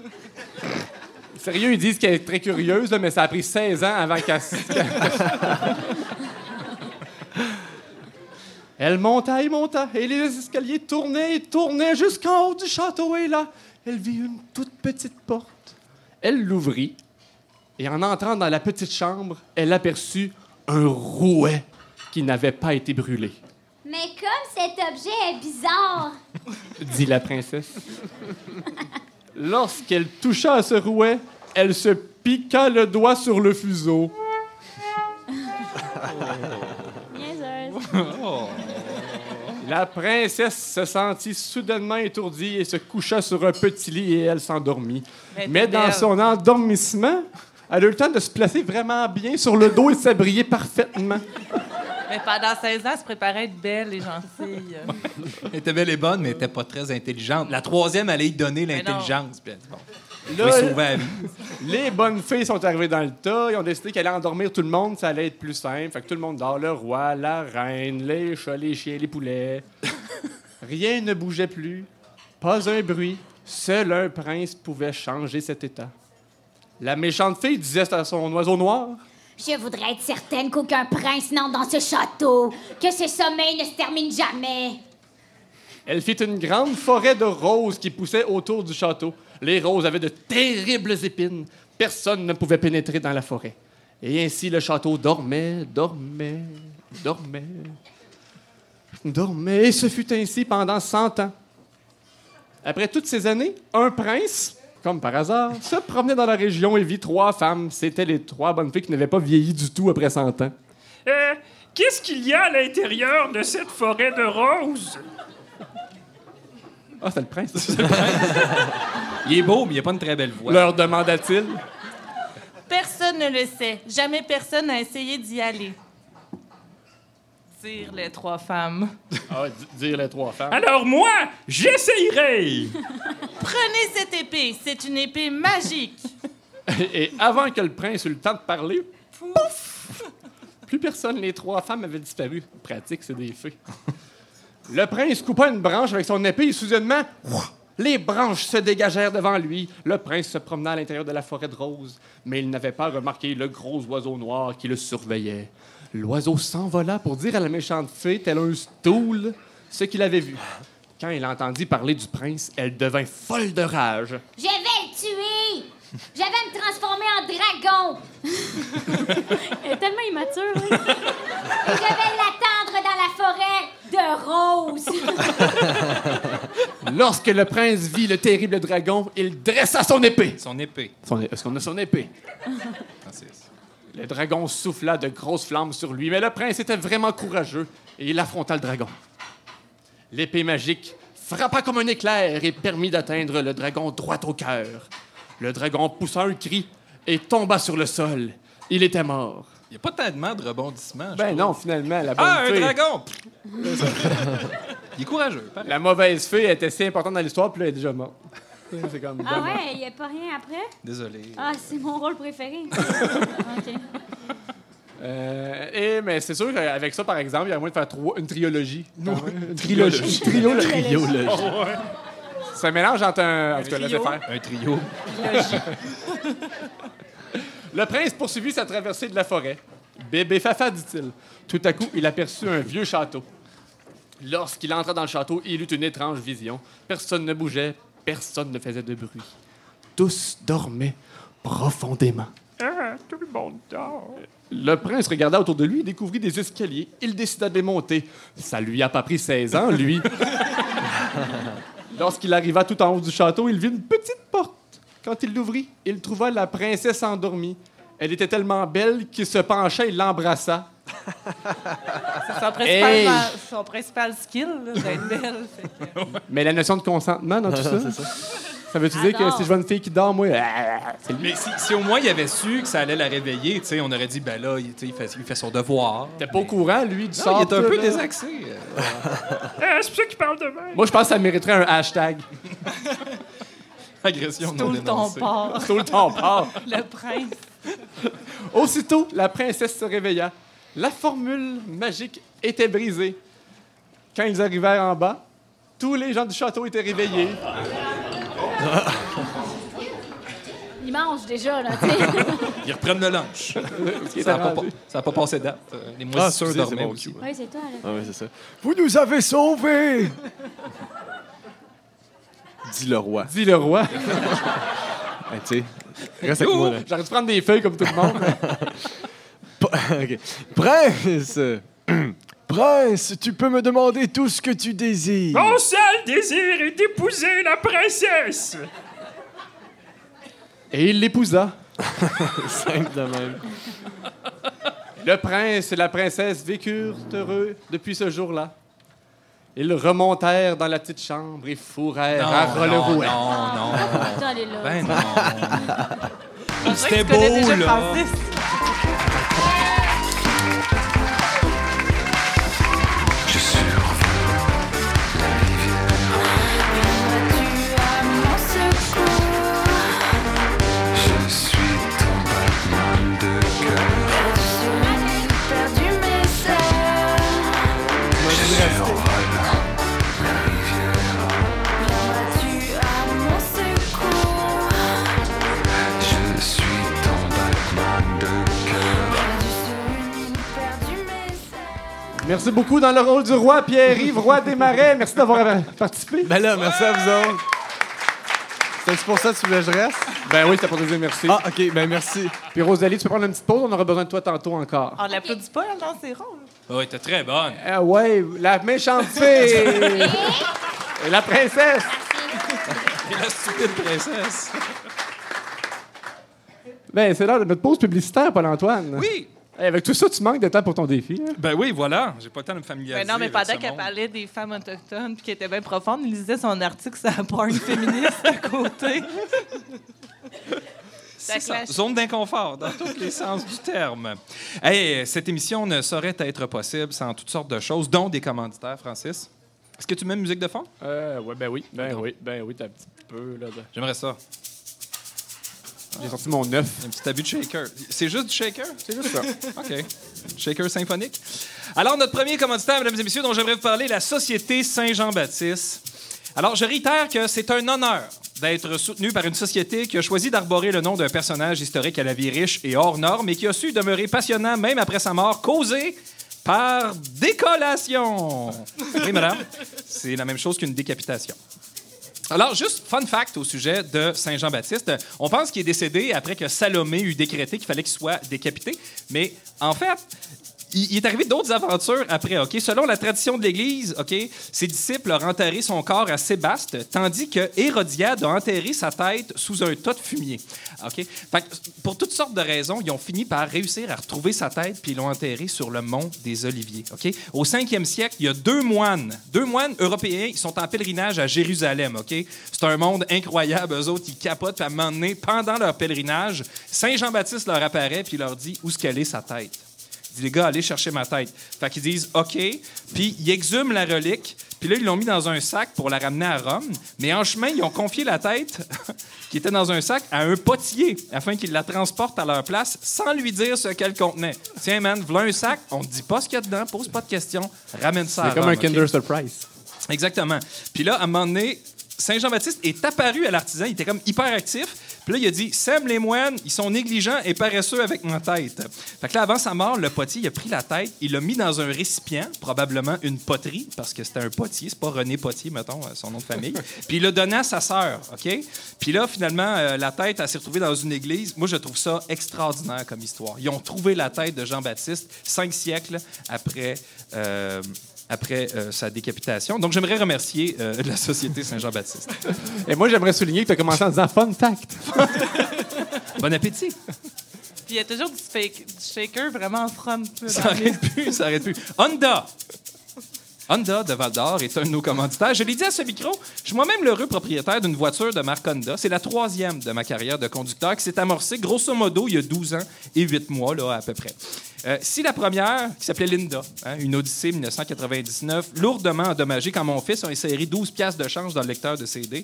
Sérieux, ils disent qu'elle est très curieuse, là, mais ça a pris 16 ans avant qu'elle... [laughs] elle monta et monta, et les escaliers tournaient et tournaient jusqu'en haut du château, et là, elle vit une toute petite porte. Elle l'ouvrit, et en entrant dans la petite chambre, elle aperçut un rouet qui n'avait pas été brûlé, Mais comme cet objet est bizarre, [laughs] dit la princesse. Lorsqu'elle toucha à ce rouet, elle se piqua le doigt sur le fuseau. [laughs] Niaiseuse. La princesse se sentit soudainement étourdie et se coucha sur un petit lit et elle s'endormit. Mais dans belle. son endormissement, elle a eu le temps de se placer vraiment bien sur le dos et de s'abrier parfaitement. Mais pendant 16 ans, elle se préparait à être belle et gentille. Elle était belle et bonne, mais elle était pas très intelligente. La troisième allait lui donner Mais non. l'intelligence. Puis elle dit, bon, Là, oui, sauver la vie. les bonnes filles sont arrivées dans le tas. Ils ont décidé qu'elle allait endormir tout le monde, ça allait être plus simple. Fait que tout le monde dort. Le roi, la reine, les chats, les chiens, les poulets. Rien ne bougeait plus. Pas un bruit. Seul un prince pouvait changer cet état. La méchante fille disait à son oiseau noir je voudrais être certaine qu'aucun prince n'entre dans ce château, que ce sommeil ne se termine jamais. Elle fit une grande forêt de roses qui poussaient autour du château. Les roses avaient de terribles épines. Personne ne pouvait pénétrer dans la forêt. Et ainsi le château dormait, dormait, dormait, dormait. Et ce fut ainsi pendant cent ans. Après toutes ces années, un prince, comme par hasard, se promenait dans la région et vit trois femmes. C'était les trois bonnes filles qui n'avaient pas vieilli du tout après cent ans. Euh, Qu'est-ce qu'il y a à l'intérieur de cette forêt de roses? Ah, c'est le prince. [laughs] [laughs] Il est beau, mais il n'a pas une très belle voix. Leur demanda-t-il. Personne ne le sait. Jamais personne n'a essayé d'y aller. Dire les trois femmes. Ah, dire les trois femmes. Alors moi, j'essayerai! Prenez cette épée. C'est une épée magique. [laughs] Et avant que le prince eut le temps de parler, pouf! Plus personne, les trois femmes avaient disparu. Pratique, c'est des fées. Le prince coupa une branche avec son épée et soudainement, ouf, les branches se dégagèrent devant lui. Le prince se promenait à l'intérieur de la forêt de roses, mais il n'avait pas remarqué le gros oiseau noir qui le surveillait. L'oiseau s'envola pour dire à la méchante fée, tel un stool, ce qu'il avait vu. Quand il entendit parler du prince, elle devint folle de rage. Je vais le tuer! Je vais me transformer en dragon! [laughs] Elle est tellement immature. hein. Et je vais l'attendre dans la forêt de roses! [laughs] Lorsque le prince vit le terrible dragon, il dressa son épée. Son épée. Son- Est-ce qu'on a son épée? [laughs] Francis. Le dragon souffla de grosses flammes sur lui, mais le prince était vraiment courageux et il affronta le dragon. L'épée magique frappa comme un éclair et permit d'atteindre le dragon droit au cœur. Le dragon poussa un cri et tomba sur le sol. Il était mort. Il n'y a pas tellement de rebondissements. Ben trouve. non, finalement, la bonne Ah, un fée- dragon! [laughs] Il est courageux, pareil. La mauvaise fée était si importante dans l'histoire, puis là, elle est déjà morte. C'est comme Ah dommage. ouais, il n'y a pas rien après? Désolé. Ah, c'est mon rôle préféré. [laughs] OK. Euh, et, mais c'est sûr qu'avec ça, par exemple, il y a moyen de faire trois- une trilogie. Une trilogie. trilogie. Trilogie. C'est un mélange entre un. En tout cas, laissez trio? faire. Un trio. [laughs] Le prince poursuivit sa traversée de la forêt. Bébé Fafa, dit-il. Tout à coup, il aperçut un vieux château. Lorsqu'il entra dans le château, il eut une étrange vision. Personne ne bougeait, personne ne faisait de bruit. Tous dormaient profondément. Ah, tout le monde dort. Le prince regarda autour de lui et découvrit des escaliers. Il décida de les monter. Ça lui a pas pris 16 ans, lui. [laughs] Lorsqu'il arriva tout en haut du château, il vit une petite porte. Quand il l'ouvrit, il trouva la princesse endormie. Elle était tellement belle qu'il se pencha et l'embrassa. C'est son principal, Hey! son principal skill, d'être belle. que- Mais la notion de consentement dans tout ça, [laughs] ça veut-tu dire que si je vois une fille qui dort, moi, c'est lui? Mais si, si au moins il avait su que ça allait la réveiller, tu sais, on aurait dit, ben là, il, tu sais, il fait, il fait son devoir. T'es pas au courant, lui, du Non, sort. il est un peu là? désaxé. [laughs] euh. C'est pour ça qu'il parle de même. Moi, je pense que ça mériterait un hashtag. [laughs] Agression non Tout le ton dénoncée. part. Tout le temps part. [laughs] Le prince. Aussitôt, la princesse se réveilla. La formule magique était brisée. Quand ils arrivèrent en bas, tous les gens du château étaient réveillés. [laughs] Il mange déjà, là, tu sais. [laughs] Ils reprennent le lunch. ça n'a pas, pas passé date. Euh, Les Ah, excusez, c'est dormaient aussi. Oui, c'est toi, là. Ah oui, c'est ça. Vous nous avez sauvés! Dit le roi. Dit le roi. [laughs] Tu sais, reste avec moi. J'aurais dû prendre des feuilles comme tout le monde. [laughs] [laughs] Prince! [clears throat] Prince, tu peux me demander tout ce que tu désires. Mon seul désir est d'épouser la princesse. Et il l'épousa. Simple de même. Le prince et la princesse vécurent heureux depuis ce jour-là. Ils remontèrent dans la petite chambre et fourrèrent à Non, non, Rollerouet. non, non. Est là. Ben non. C'était beau, là. Merci beaucoup dans le rôle du roi Pierre-Yves, roi des marais. Merci d'avoir participé. Ben là, merci à vous autres. C'est pour ça que tu voulais que je reste? Ben oui, c'était pour te dire merci. Ah, OK, ben merci. Puis Rosalie, tu peux prendre une petite pause, on aura besoin de toi tantôt encore. On l'applaudit pas, dans ses rôles. Oui, t'es très bonne. Ah ouais, la méchante fille! Et la princesse! Et la stupide princesse. Ben, c'est l'heure de notre pause publicitaire, Paul-Antoine. Oui. Hey, avec tout ça, tu manques de temps pour ton défi. hein? Ben oui, voilà. J'ai pas le temps de me familiariser. Mais non, mais pendant qu'elle parlait des femmes autochtones puis qu'elle était bien profonde, il lisait son article sur la porn féministe à côté. Ça. Zone d'inconfort, dans tous les sens du terme. Hey, cette émission ne saurait être possible sans toutes sortes de choses, dont des commanditaires, Francis. Est-ce que tu mets musique de fond? Euh, ouais, ben oui. Ben oui, ben oui, t'as un petit peu, là. de- J'aimerais ça. J'ai sorti mon neuf. Un petit abus de shaker. C'est juste du shaker? C'est juste ça. [laughs] OK. Shaker symphonique. Alors, notre premier commanditaire, mesdames et messieurs, dont j'aimerais vous parler, la Société Saint-Jean-Baptiste. Alors, je réitère que c'est un honneur d'être soutenu par une société qui a choisi d'arborer le nom d'un personnage historique à la vie riche et hors norme et qui a su demeurer passionnant même après sa mort, causée par décollation. [laughs] Oui, madame. C'est la même chose qu'une décapitation. Alors, juste fun fact au sujet de Saint Jean-Baptiste. On pense qu'il est décédé après que Salomé eut décrété qu'il fallait qu'il soit décapité. Mais en fait, il, est arrivé d'autres aventures après. Ok, Selon la tradition de l'Église, ok, ses disciples ont enterré son corps à Sébaste, tandis que Hérodiade a enterré sa tête sous un tas de fumier. Ok, pour toutes sortes de raisons, ils ont fini par réussir à retrouver sa tête puis l'ont enterré sur le mont des Oliviers. Ok, Au 5e siècle, il y a deux moines, deux moines européens, ils sont en pèlerinage à Jérusalem. Ok, C'est un monde incroyable. Eux autres, ils capotent. Puis à un pendant leur pèlerinage, Saint Jean-Baptiste leur apparaît puis leur dit où est sa tête. Il dit, les gars, allez chercher ma tête. Fait qu'ils disent, OK. Puis ils exhument la relique. Puis là, ils l'ont mis dans un sac pour la ramener à Rome. Mais en chemin, ils ont confié la tête, [laughs] qui était dans un sac, à un potier, afin qu'il la transporte à leur place sans lui dire ce qu'elle contenait. Tiens, man, voilà un sac. On te dit pas ce qu'il y a dedans, pose pas de questions, ramène ça à C'est comme Rome, un? Kinder Surprise. Exactement. Puis là, à un moment donné, Saint Jean-Baptiste est apparu à l'artisan. Il était comme hyper actif. Puis là, il a dit Sème les moines, ils sont négligents et paresseux avec ma tête. Fait que là, avant sa mort, le potier, il a pris la tête, il l'a mis dans un récipient, probablement une poterie, parce que c'était un potier, c'est pas René Potier, mettons, euh, son nom de famille. [laughs] Puis il l'a donné à sa sœur, OK? Puis là, finalement, euh, la tête, elle s'est retrouvée dans une église. Moi, je trouve ça extraordinaire comme histoire. Ils ont trouvé la tête de Jean-Baptiste cinq siècles après. euh, après euh, sa décapitation. Donc, j'aimerais remercier euh, [laughs] la Société Saint-Jean-Baptiste. [laughs] Et moi, j'aimerais souligner que tu as commencé en disant fun fact. [laughs] Bon appétit! Puis il y a toujours du, fake- du shaker vraiment from. Ça arrête plus, ça arrête plus. Honda! Honda de Val d'Or est un de nos commanditaires. Je l'ai dit à ce micro, je suis moi-même l'heureux propriétaire d'une voiture de marque Honda. C'est la troisième de ma carrière de conducteur qui s'est amorcée grosso modo il y a 12 ans et 8 mois, là, à peu près. Euh, si la première, qui s'appelait Linda, hein, une Odyssée 1999, lourdement endommagée quand mon fils a inséré 12 piastres de change dans le lecteur de CD,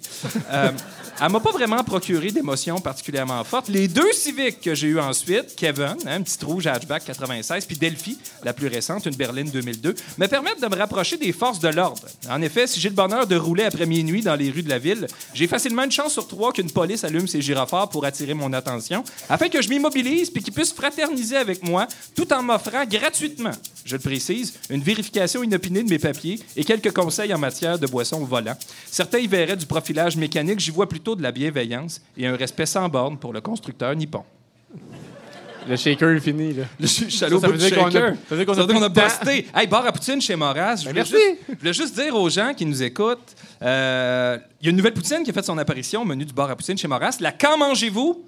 euh, elle m'a pas vraiment procuré d'émotions particulièrement fortes. Les deux Civics que j'ai eu ensuite, Kevin, hein, un petit rouge hatchback 96, puis Delphi, la plus récente, une berline 2002, me permettent de me rapprocher des forces de l'ordre. En effet, si j'ai le bonheur de rouler après minuit dans les rues de la ville, j'ai facilement une chance sur trois qu'une police allume ses gyrophares pour attirer mon attention, afin que je m'immobilise puis qu'ils puissent fraterniser avec moi, tout en m'offrant gratuitement, je le précise, une vérification inopinée de mes papiers et quelques conseils en matière de boissons au volant. Certains y verraient du profilage mécanique, j'y vois plutôt de la bienveillance et un respect sans borne pour le constructeur nippon. Le shaker est fini, là. Le ch- chaloupe Ça, ça a- shaker. ça veut dire qu'on a Ça veut dire qu'on a temps. busté. Hey, bar à poutine chez Moras. Je voulais, merci. juste, je voulais juste dire aux gens qui nous écoutent, euh, il y a une nouvelle poutine qui a fait son apparition au menu du bar à poutine chez Moras. La Quand mangez-vous?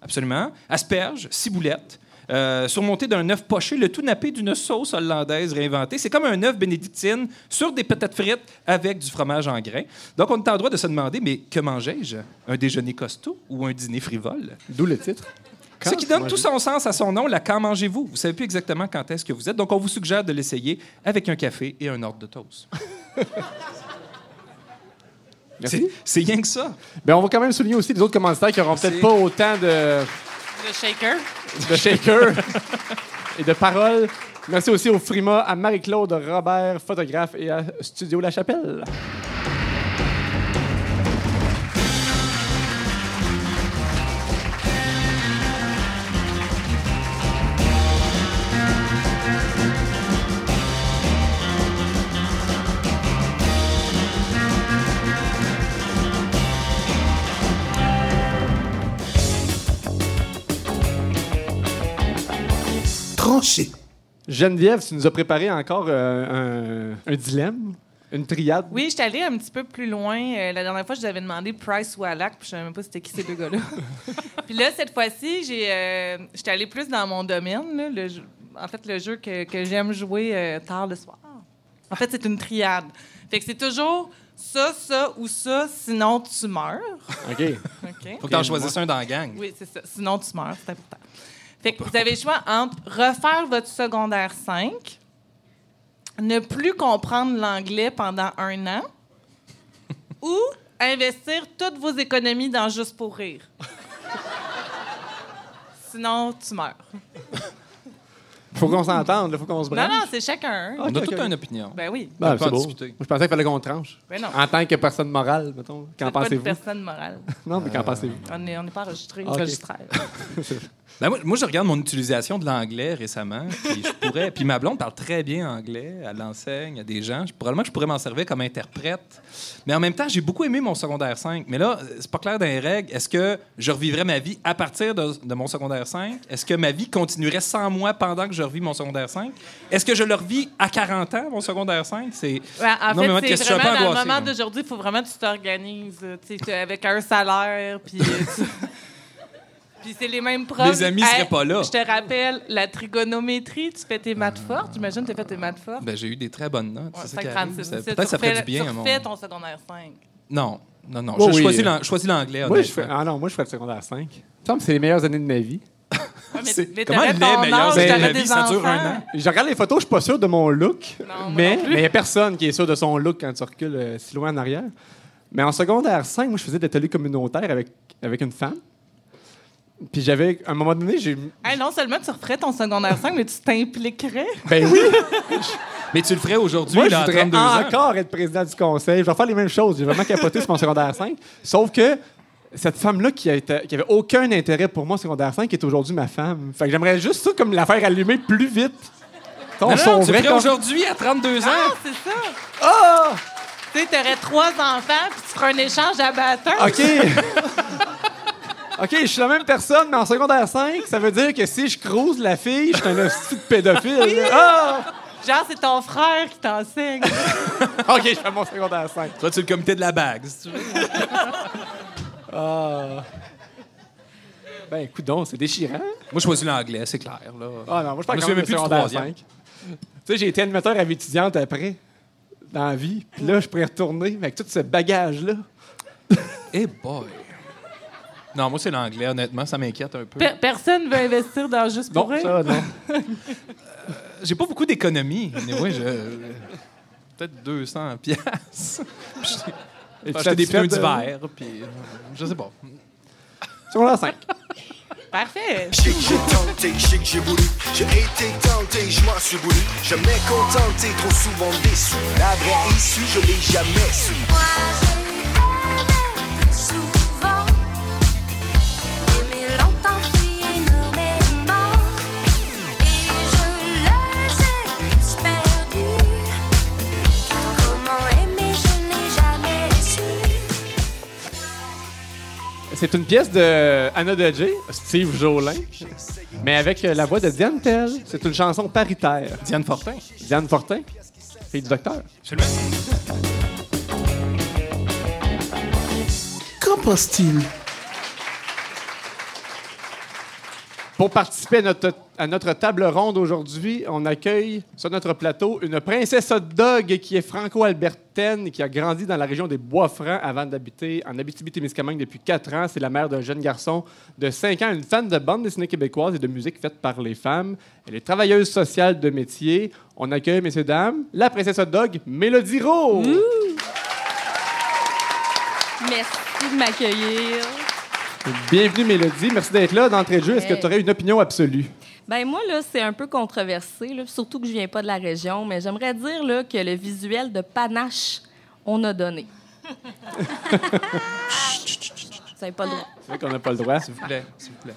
Absolument. Asperges, ciboulette. Euh, surmonté d'un œuf poché, le tout nappé d'une sauce hollandaise réinventée. C'est comme un œuf bénédictine sur des patates frites avec du fromage en grains. Donc, on est en droit de se demander, mais que mangeais-je? Un déjeuner costaud ou un dîner frivole? D'où le titre. Ce qui donne tout son sens à son nom, la Quand mangez-vous? Vous savez plus exactement quand est-ce que vous êtes, donc on vous suggère de l'essayer avec un café et un ordre de toast. [laughs] Merci. C'est rien que ça. Ben, on va quand même souligner aussi les autres commanditaires qui n'auront peut-être pas autant de, Le shaker. de shaker et de paroles. Merci aussi au Frima, à Marie-Claude Robert, photographe, et à Studio La Chapelle. Geneviève, tu nous as préparé encore euh, un, un dilemme, une triade? Oui, j'étais allée un petit peu plus loin. Euh, la dernière fois, je vous avais demandé Price ou Alak, puis je savais même pas c'était qui ces deux gars-là. [laughs] puis là, cette fois-ci, j'ai, euh, j'étais allée plus dans mon domaine. là, le jeu- en fait, le jeu que, que j'aime jouer euh, tard le soir. En fait, c'est une triade. Fait que c'est toujours ça, ça ou ça, sinon tu meurs. [laughs] OK. OK? Faut que t'en choisisses un dans la gang. Oui, c'est ça. Sinon, tu meurs, c'est important. Fait que vous avez le choix entre refaire votre secondaire 5, ne plus comprendre l'anglais pendant un an, [laughs] ou investir toutes vos économies dans Juste pour rire. [laughs] Sinon, tu meurs. Faut qu'on s'entende, là, faut qu'on se Non, branche. non, c'est chacun. On a toute une opinion. Ben oui. Ben, On peut c'est en beau. discuter. Moi, je pensais qu'il fallait qu'on tranche. Ben non. En tant que personne morale, mettons. Qu'en C'est pas une pensez-vous? personne morale. [laughs] Non, mais qu'en pensez-vous? On n'est on pas enregistré, Ok. registraire. [laughs] Ben, moi, moi, je regarde mon utilisation de l'anglais récemment. Puis je pourrais. Puis ma blonde parle très bien anglais. Elle l'enseigne à des gens. Je- Probablement que je pourrais m'en servir comme interprète. Mais en même temps, j'ai beaucoup aimé mon secondaire 5. Mais là, c'est pas clair dans les règles. Est-ce que je revivrais ma vie à partir de, de mon secondaire 5? Est-ce que ma vie continuerait sans moi pendant que je revis mon secondaire 5? Est-ce que je le revis à 40 ans, mon secondaire 5? C'est... Ouais, en Non, mais moi, fait, c'est vraiment dans le moment d'aujourd'hui, il faut vraiment que tu t'organises, euh, avec un salaire, puis... euh, [laughs] Puis c'est les mêmes profs. Mes amis seraient pas là. Je te rappelle, la trigonométrie, tu fais tes maths fortes. J'imagine que tu as fait tes maths fortes. Ben, j'ai eu des très bonnes notes. Ouais, c'est ça qui 5,36. arrive. Ça- Tu Peut-être que ça refais- ferait du bien Tu à mon... refais ton secondaire 5. Non, non, non. Oh je oui. choisis l'an- je choisis l'anglais, Moi, je fais... Ah non, moi, je ferais le secondaire 5. Il me semble que c'est les meilleures années de ma vie. Mais, mais comment t'aurais la des vie, ça dure un enfants. an? Je regarde les photos, je suis pas sûr de mon look, Non, mais il n'y a personne qui est sûr de son look quand tu recules euh, si loin en arrière. Mais en secondaire 5, moi, je faisais des ateliers communautaires avec, avec une femme. Puis j'avais, à un moment donné, j'ai. Hey, non seulement tu referais ton secondaire 5, mais tu t'impliquerais. Ben oui! [laughs] Mais tu le ferais aujourd'hui, Moi, je là, voudrais 32 ans. encore être président du conseil. Je vais faire les mêmes choses. J'ai vraiment capoté sur mon secondaire 5. Sauf que cette femme-là qui, qui avait aucun intérêt pour moi au secondaire 5 est aujourd'hui ma femme. Fait que j'aimerais juste ça comme la faire allumer plus vite. On Non, non, tu aujourd'hui, à 32 ans. Ah, c'est ça. Ah! Tu sais, t'aurais trois enfants, puis tu ferais un échange à batteur. OK. OK, je suis la même personne, mais en secondaire 5, ça veut dire que si je crouse la fille, je suis un hostie de pédophile. Ah! Genre, c'est ton frère qui t'enseigne. [laughs] OK, je fais mon secondaire 5. Toi, tu es le comité de la bague, si tu veux. [laughs] Ah. Ben, écoute donc, c'est déchirant. Moi, je choisis l'anglais, c'est clair. Là. Ah non, moi, je parle quand même plus du secondaire troisième. 5. Tu sais, j'ai été animateur à vie étudiante après, dans la vie. Puis là, je pourrais retourner avec tout ce bagage-là. Eh boy! Non, moi, c'est l'anglais, honnêtement, ça m'inquiète un peu. Per- personne veut investir dans juste Non, pour rire. ça, non. [laughs] J'ai pas beaucoup d'économies. Mais moi, je... Peut-être 200 piastres. Puis J'ai acheté des pneus d'hiver, puis euh, je sais pas. Secondaire 5. Parfait. Je sais que j'ai tenté, je sais que j'ai voulu, j'ai été tenté, je m'en suis voulu, jamais contenté, trop souvent déçu. La vraie issue, je l'ai jamais su. C'est une pièce de Anna Dodger, Steve Jolin, mais avec euh, la voix de Diane Tell. C'est une chanson paritaire. Diane Fortin. Diane Fortin, fille du docteur. Qu'en pense-t-il Pour participer à notre, table ronde aujourd'hui, on accueille sur notre plateau une princesse hot dog qui est franco-albertaine qui a grandi dans la région des Bois-Francs avant d'habiter en Abitibi-Témiscamingue depuis quatre ans. C'est la mère d'un jeune garçon de 5 ans, une fan de bande dessinée québécoise et de musique faite par les femmes. Elle est travailleuse sociale de métier. On accueille, messieurs, dames, la princesse hot dog, Mélodie Rowe. Merci de m'accueillir. Bienvenue, Mélodie. Merci d'être là. D'entrée de jeu, est-ce que tu aurais une opinion absolue? Ben moi, là, c'est un peu controversé, là, surtout que je viens pas de la région, mais j'aimerais dire là, que le visuel de panache, on a donné. [laughs] Vous n'avez pas le droit. C'est vrai qu'on n'a pas le droit. S'il vous plaît, s'il vous plaît.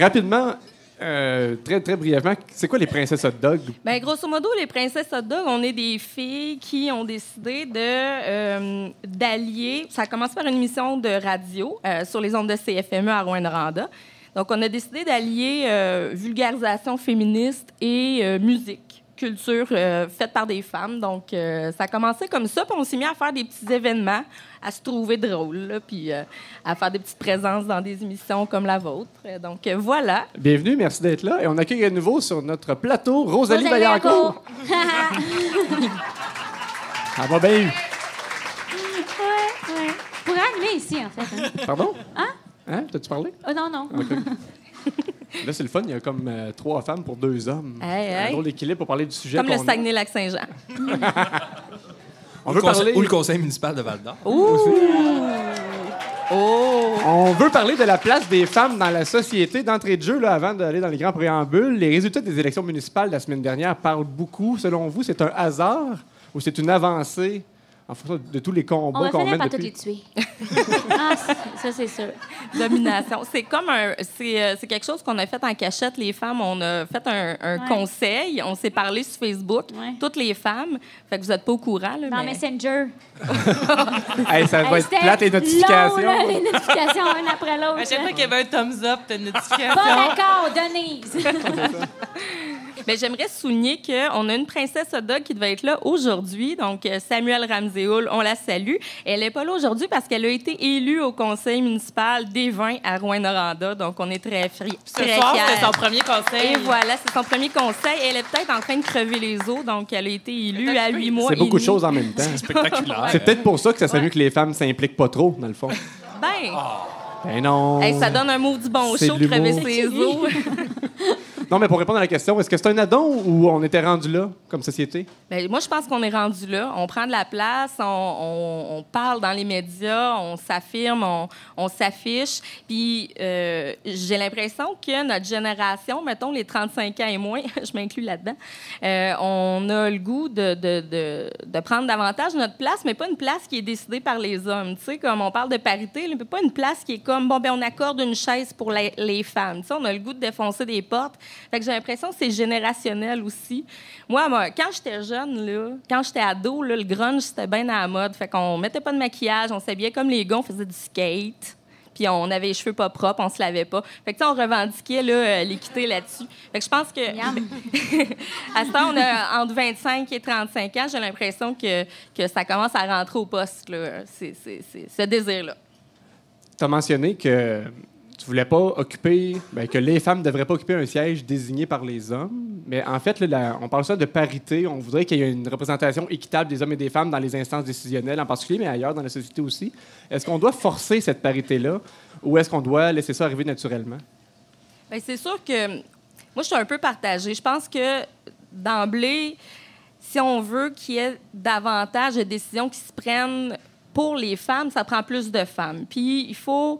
Rapidement, euh, très, très brièvement, c'est quoi les princesses hot dog? Ben, grosso modo, les princesses hot dog, on est des filles qui ont décidé de euh, d'allier. Ça commence par une émission de radio euh, sur les ondes de CFME à Rouen-Noranda. Donc, on a décidé d'allier vulgarisation féministe et musique, culture faite par des femmes. Donc, ça a commencé comme ça, puis on s'est mis à faire des petits événements, à se trouver drôle, là, puis euh, à faire des petites présences dans des émissions comme la vôtre. Donc, euh, voilà. Bienvenue, merci d'être là. Et on accueille à nouveau sur notre plateau Rosalie Vaillancourt. [laughs] Ça va bien? Eu. ouais, ouais. Pour animer ici, en fait. hein. Pardon? Hein? Hein? T'as-tu parlé? Oh, non, non. OK. [laughs] Là, c'est le fun. Il y a comme euh, trois femmes pour deux hommes. Hey, Un drôle d'équilibre pour parler du sujet. Comme le. Saguenay-Lac-Saint-Jean. [laughs] On Ou veut le conseil- parler- Ou le conseil municipal de Val-d'Or. Oh! On veut parler de la place des femmes dans la société. D'entrée de jeu, là, avant d'aller dans les grands préambules, les résultats des élections municipales de la semaine dernière parlent beaucoup. Selon vous, c'est un hasard ou c'est une avancée en fonction de tous les On combats va qu'on finir mène par toutes depuis? les tuer. ah, ça, c'est sûr. Domination. C'est comme un. C'est euh, c'est quelque chose qu'on a fait en cachette, les femmes. On a fait un, un Ouais. conseil. On s'est parlé sur Facebook, toutes les femmes. Fait que vous n'êtes pas au courant. Là, Dans mais... Messenger. [laughs] Hey, ça va Hey, être c'était plate, les notifications. long, là, les notifications, une après l'autre. À chaque fois qu'il y avait un thumbs up, t'as une notification. Pas d'accord, Denise. [laughs] Mais j'aimerais souligner qu'on a une princesse hot dog qui devait être là aujourd'hui. Donc, euh, Samuel Ramséoul, on la salue. Elle n'est pas là aujourd'hui parce qu'elle a été élue au conseil municipal des vins à Rouen-Noranda. Donc, on est très, fri- Ce très soir, fiers. c'était son premier conseil. Et voilà, c'est son premier conseil. Elle est peut-être en train de crever les os. Donc, elle a été élue à huit mois. C'est beaucoup de choses en même temps. C'est spectaculaire. C'est peut-être pour ça que ça serait mieux que les femmes s'impliquent pas trop, dans le fond. Ben, Ben non. hey, ça donne un mot du bon C'est show, crever ses os. [laughs] Non, mais pour répondre à la question, est-ce que c'est un addon ou on était rendu là comme société? Ben, moi, je pense qu'on est rendu là. On prend de la place, on, parle dans les médias, on s'affirme, on, s'affiche. Puis euh, j'ai l'impression que notre génération, mettons les 35 ans et moins, [laughs] je m'inclus là-dedans, euh, on a le goût de, de, de, prendre davantage notre place, mais pas une place qui est décidée par les hommes. Tu sais, comme on parle de parité, mais pas une place qui est comme, bon, ben on accorde une chaise pour les, les femmes. Tu sais, on a le goût de défoncer des portes. Fait que j'ai l'impression que c'est générationnel aussi. Moi, moi, quand j'étais jeune, là, quand j'étais ado, là, le grunge, c'était bien à la mode. Fait qu'on mettait pas de maquillage, on s'habillait comme les gars, on faisait du skate. Puis on avait les cheveux pas propres, on se lavait pas. Fait que tu sais, on revendiquait là, euh, l'équité là-dessus. Fait que je pense que [laughs] à ce temps, on a entre 25 et 35 ans, j'ai l'impression que, que ça commence à rentrer au poste, là, c'est, c'est- c'est- ce désir-là. Tu as mentionné que tu voulais pas occuper, ben, que les femmes ne devraient pas occuper un siège désigné par les hommes. Mais en fait, là, on parle ça de parité. On voudrait qu'il y ait une représentation équitable des hommes et des femmes dans les instances décisionnelles en particulier, mais ailleurs dans la société aussi. Est-ce qu'on doit forcer cette parité-là ou est-ce qu'on doit laisser ça arriver naturellement? Bien, c'est sûr que moi, je suis un peu partagée. Je pense que d'emblée, si on veut qu'il y ait davantage de décisions qui se prennent pour les femmes, ça prend plus de femmes. Puis il faut.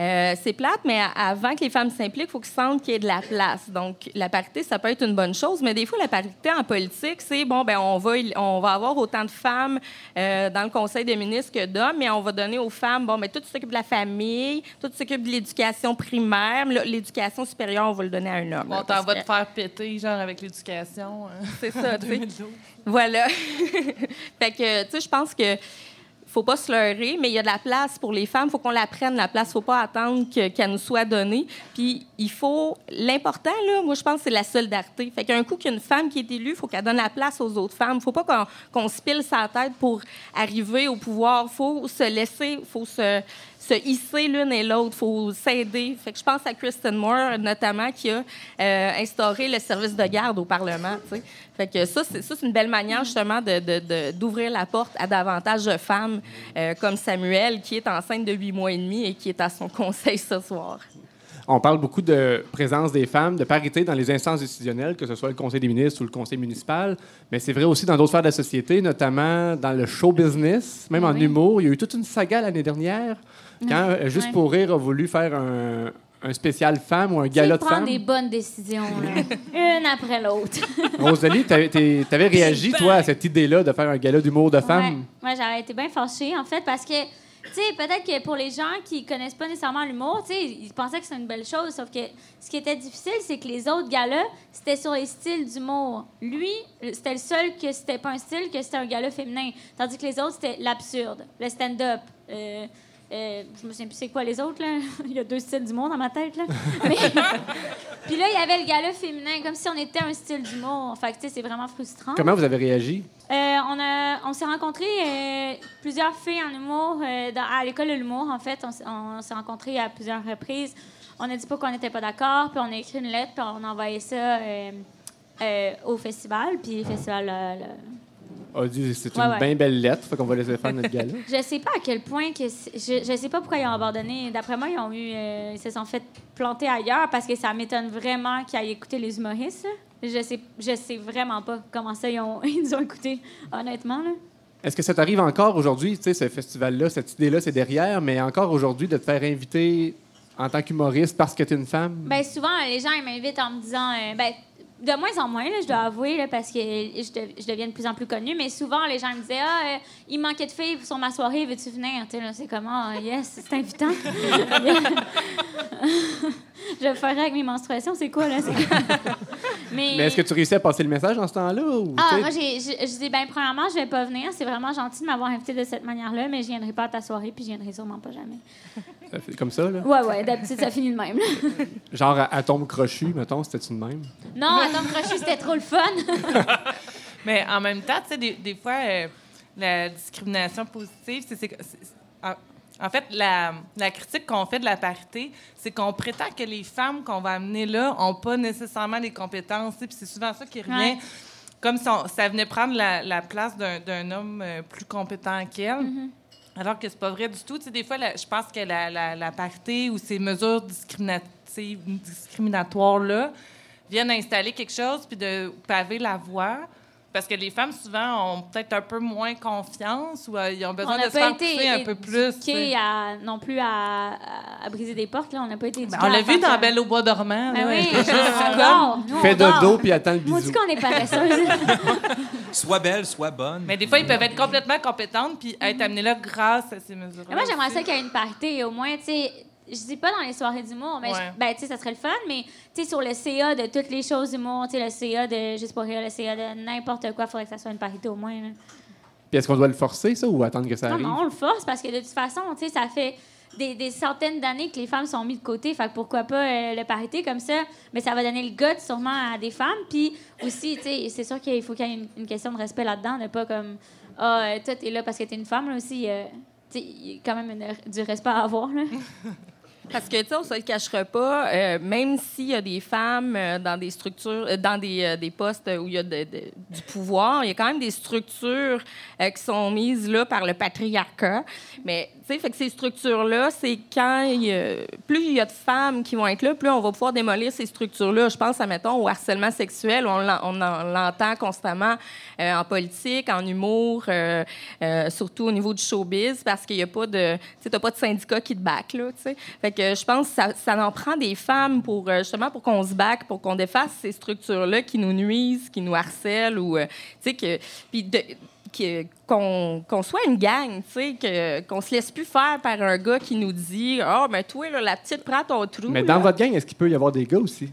Euh, c'est plate, mais avant que les femmes s'impliquent, il faut qu'ils sentent qu'il y ait de la place. Donc, la parité, ça peut être une bonne chose, mais des fois, la parité en politique, c'est bon, ben on va, on va avoir autant de femmes euh, dans le conseil des ministres que d'hommes, mais on va donner aux femmes, bon, ben toi, tu t'occupes de la famille, toi, tu t'occupes de l'éducation primaire, mais l'éducation supérieure, on va le donner à un homme. Bon, t'en vas que- te faire péter, genre, avec l'éducation. hein. C'est ça, [laughs] tu sais. 2012. Voilà. [laughs] fait que, tu sais, je pense que faut pas se leurrer, mais il y a de la place pour les femmes. faut qu'on la prenne, la place. faut pas attendre que- qu'elle nous soit donnée. Puis il faut... L'important, là, moi, je pense, c'est la solidarité. Fait qu'un coup qu'il y a une femme qui est élue, faut qu'elle donne la place aux autres femmes. faut pas qu'on qu'on se pile sa tête pour arriver au pouvoir. faut se laisser... faut se se hisser l'une et l'autre, faut s'aider. Fait que je pense à Kristen Moore, notamment, qui a euh, instauré le service de garde au Parlement. Fait que ça, c'est ça, c'est une belle manière, justement, de- de- de- d'ouvrir la porte à davantage de femmes euh, comme Samuel, qui est enceinte de huit mois et demi et qui est à son conseil ce soir. On parle beaucoup de présence des femmes, de parité dans les instances décisionnelles, que ce soit le Conseil des ministres ou le Conseil municipal, mais c'est vrai aussi dans d'autres sphères de la société, notamment dans le show business, même en humour. Il y a eu toute une saga l'année dernière quand euh, Juste Ouais. pour rire a voulu faire un, un spécial femme ou un gala de femmes. des bonnes décisions, là. une après l'autre. [laughs] Rosalie, t'avais réagi, toi, à cette idée-là de faire un gala d'humour de femmes. Ouais, j'aurais été bien fâchée, en fait, parce que, tu sais, peut-être que pour les gens qui connaissent pas nécessairement l'humour, tu sais, ils pensaient que c'était une belle chose, sauf que ce qui était difficile, c'est que les autres galas, c'était sur les styles d'humour. Lui, c'était le seul que c'était pas un style, que c'était un gala féminin. Tandis que les autres, c'était l'absurde, le stand-up. euh, Euh, je me souviens plus c'est quoi les autres, là. [laughs] il y a deux styles d'humour dans ma tête, là. [laughs] Mais- [laughs] Puis là, il y avait le gala féminin, comme si on était un style d'humour. Fait que, tu sais, c'est vraiment frustrant. Comment vous avez réagi? Euh, on a, on s'est rencontrés, euh, plusieurs filles en humour, dans- à l'école de l'humour, en fait. On, s'est rencontrés à plusieurs reprises. On a dit pas qu'on n'était pas d'accord, puis on a écrit une lettre, puis on a envoyé ça au festival, puis le festival... le- A dit c'est une Ouais, bien belle lettre, fait qu'on va laisser faire notre gala. [laughs] Je sais pas à quel point que je, je sais pas pourquoi ils ont abandonné. D'après moi, ils ont eu euh, ils se sont fait planter ailleurs parce que ça m'étonne vraiment qu'ils aillent écouter les humoristes. là. Je sais je sais vraiment pas comment ça ils, ont, [laughs] ils ont écoutés honnêtement là. Est-ce que ça t'arrive encore aujourd'hui, tu sais, ce festival-là, cette idée-là, c'est derrière, mais encore aujourd'hui de te faire inviter en tant qu'humoriste parce que tu es une femme? Ben souvent les gens ils m'invitent en me disant euh, ben de moins en moins, là, je dois avouer, là, parce que je, dev- je deviens de plus en plus connue, mais souvent, les gens me disaient Ah, euh, il manquait de filles sur ma soirée, veux-tu venir? C'est comment Ah, Yes, c'est invitant. [laughs] je ferai avec mes menstruations, c'est quoi, là? [laughs] Mais Mais est-ce que tu réussis à passer le message en ce temps-là? Ah, moi, j'ai, je, dis, ben, premièrement, je vais pas venir. C'est vraiment gentil de m'avoir invité de cette manière-là, mais je viendrai pas à ta soirée, puis je viendrai sûrement pas jamais. comme ça, là? Ouais, ouais, d'habitude, ça finit de même. là. Genre à Atome Crochu, mettons, c'était-tu de même? non, attends, Crochet, c'était trop le fun. [laughs] Mais en même temps, tu sais, des, des fois, euh, la discrimination positive, c'est. en, fait, la, la critique qu'on fait de la parité, c'est qu'on prétend que les femmes qu'on va amener là n'ont pas nécessairement les compétences. Puis c'est souvent ça qui revient. Ouais. Comme si on- ça venait prendre la, la place d'un homme euh, plus compétent qu'elle. Alors que c'est pas vrai du tout. Tu sais, des fois, la- je pense que la, la, la parité ou ces mesures discriminatives, discriminatoires-là viennent installer quelque chose puis de paver la voie. Parce que les femmes, souvent, ont peut-être un peu moins confiance ou euh, ils ont besoin on de se faire pousser un peu plus. à, non plus à, à- à briser des portes. Là. On n'a pas été éduqués Ben, on l'a vu dans. Belle au bois dormant. Ben là. oui, [laughs] on on Fais dort. dodo puis attends le Moi, bisou. dit qu'on est paresseuses. [laughs] Soit belle, soit bonne. Mais des fois, ils peuvent être complètement compétentes puis être amenés là grâce à ces mesures. Moi, j'aimerais ça qu'il y ait une parité, au moins, tu sais. Je dis pas dans les soirées d'humour, mais Ouais. je- ben, tu sais, ça serait le fun, mais tu sais, sur le CA de toutes les choses d'humour, tu sais, le CA de Juste pour rire, le CA de n'importe quoi, il faudrait que ça soit une parité au moins. là. Puis est-ce qu'on doit le forcer, ça, ou attendre que ça Non, arrive? non, on le force parce que de toute façon, tu sais, ça fait des, des centaines d'années que les femmes sont mises de côté. Fait que pourquoi pas euh, le parité comme ça? Mais ça va donner le goût sûrement à des femmes. Puis aussi, tu sais, c'est sûr qu'il faut qu'il y ait une, une question de respect là-dedans, de pas comme Ah, euh, toi, t'es là parce que t'es une femme, là aussi. euh, tu sais, il y a quand même une- du respect à avoir, là. [laughs] Parce que, tu sais, on se le cachera pas, euh, même s'il y a des femmes euh, dans des structures, euh, dans des, des postes où il y a de- du pouvoir, il y a quand même des structures qui sont mises là par le patriarcat. Mais, fait que ces structures-là, c'est quand plus il y a de femmes qui vont être là, plus on va pouvoir démolir ces structures-là. Je pense, à, mettons, au harcèlement sexuel, on l'en- on en- l'entend constamment euh, en politique, en humour, euh, euh, surtout au niveau du showbiz, parce qu'il n'y a pas de, tu pas de syndicat qui te back, là. Fait que je pense que ça, en prend des femmes pour, justement, pour qu'on se back, pour qu'on défasse ces structures-là qui nous nuisent, qui nous harcèlent, ou, tu sais, que, puis qu'on qu'on soit une gang, tu sais, que- qu'on se laisse plus faire par un gars qui nous dit « Ah, mais toi, là, la petite, prends ton trou. » Mais là. dans votre gang, est-ce qu'il peut y avoir des gars aussi?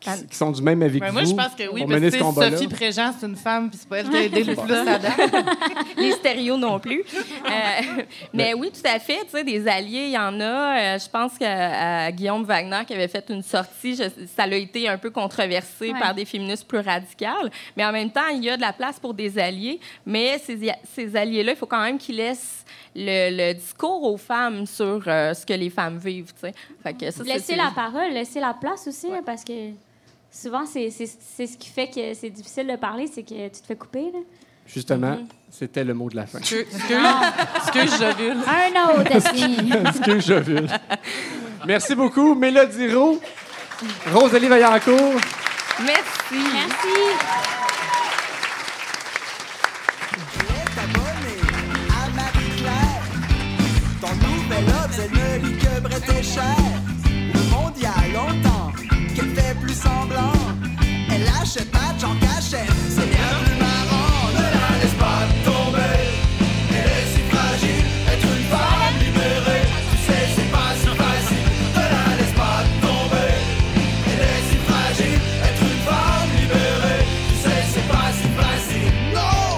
Qui, Ah. qui sont du même avis Ben, que moi, vous? je pense que oui, parce que? Sophie Préjean, c'est une femme, puis c'est pas elle qui a aidé le plus à [laughs] [laughs] les stéréos non plus. Euh, mais oui, tout à fait. Tu sais, des alliés, il y en a. Euh, je pense qu'à Guillaume Wagner qui avait fait une sortie, je- ça a été un peu controversé Ouais. par des féministes plus radicales. Mais en même temps, il y a de la place pour des alliés. Mais ces, ces alliés-là, il faut quand même qu'ils laissent le, le discours aux femmes sur euh, ce que les femmes vivent. tu sais. Fait que ça, c'est- la parole, laisser la place aussi, là, parce que souvent, c'est c'est- c'est ce qui fait que c'est difficile de parler, c'est que tu te fais couper. Là. Justement, c'était le mot de la fin. Excuse, excuse, Jovule. Un autre. [laughs] Excuse, Jovule. Merci beaucoup, Mélodie Roux, Rosalie Vaillancourt. Merci. Merci. Elle achète de en cachette, c'est bien plus marrant. Ne la laisse pas tomber, elle est si fragile. Être une femme libérée, tu sais, c'est pas si facile. Ne la laisse pas tomber, elle est si fragile. Être une femme libérée, tu sais, c'est pas si facile. Non!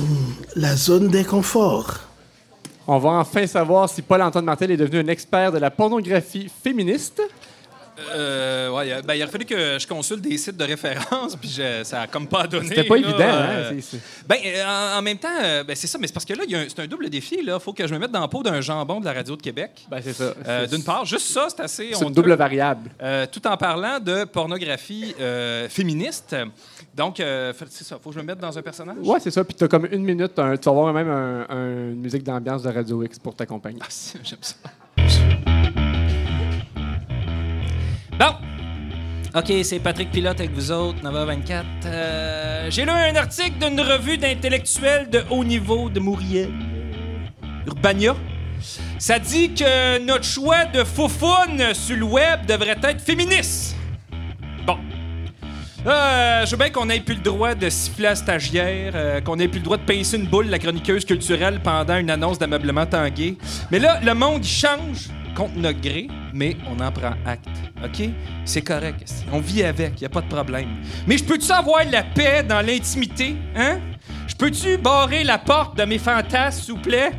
Ouh. zone d'inconfort. On va enfin savoir si Paul-Antoine Martel est devenu un expert de la pornographie féministe. Euh, ouais, euh, ben, il aurait fallu que je consulte des sites de référence, puis je- ça a comme pas donné. C'était pas là, évident, euh, hein? c'est- Ben, euh, en, en même temps, euh, ben, c'est ça, mais c'est parce que là, a c'est un double défi. Il faut que je me mette dans la peau d'un jambon de la radio de Québec. Ben, c'est ça. Euh, D'une part, juste ça, c'est assez. C'est une double variable. Euh, tout en parlant de pornographie euh, féministe. Donc, euh, c'est ça. Faut que je me mette dans un personnage? Ouais, c'est ça. Puis t'as comme une minute, un- tu vas avoir même un- un- une musique d'ambiance de Radio X pour t'accompagner. [laughs] J'aime ça. Bon. OK, c'est Patrick Pilote avec vous autres, 9h24. Euh, J'ai lu un article d'une revue d'intellectuels de haut niveau de Mouriel. Urbania. Ça dit que notre choix de foufoune sur le web devrait être féministe. Bon. Euh, je veux bien qu'on ait plus le droit de siffler à stagiaire, euh, qu'on ait plus le droit de pincer une boule la chroniqueuse culturelle pendant une annonce d'ameublement tangué. Mais là, le monde, change contre notre gré, mais on en prend acte. OK? C'est correct. On vit avec, y a pas de problème. Mais je peux-tu avoir la paix dans l'intimité? Hein? Je peux-tu barrer la porte de mes fantasmes, s'il vous plaît?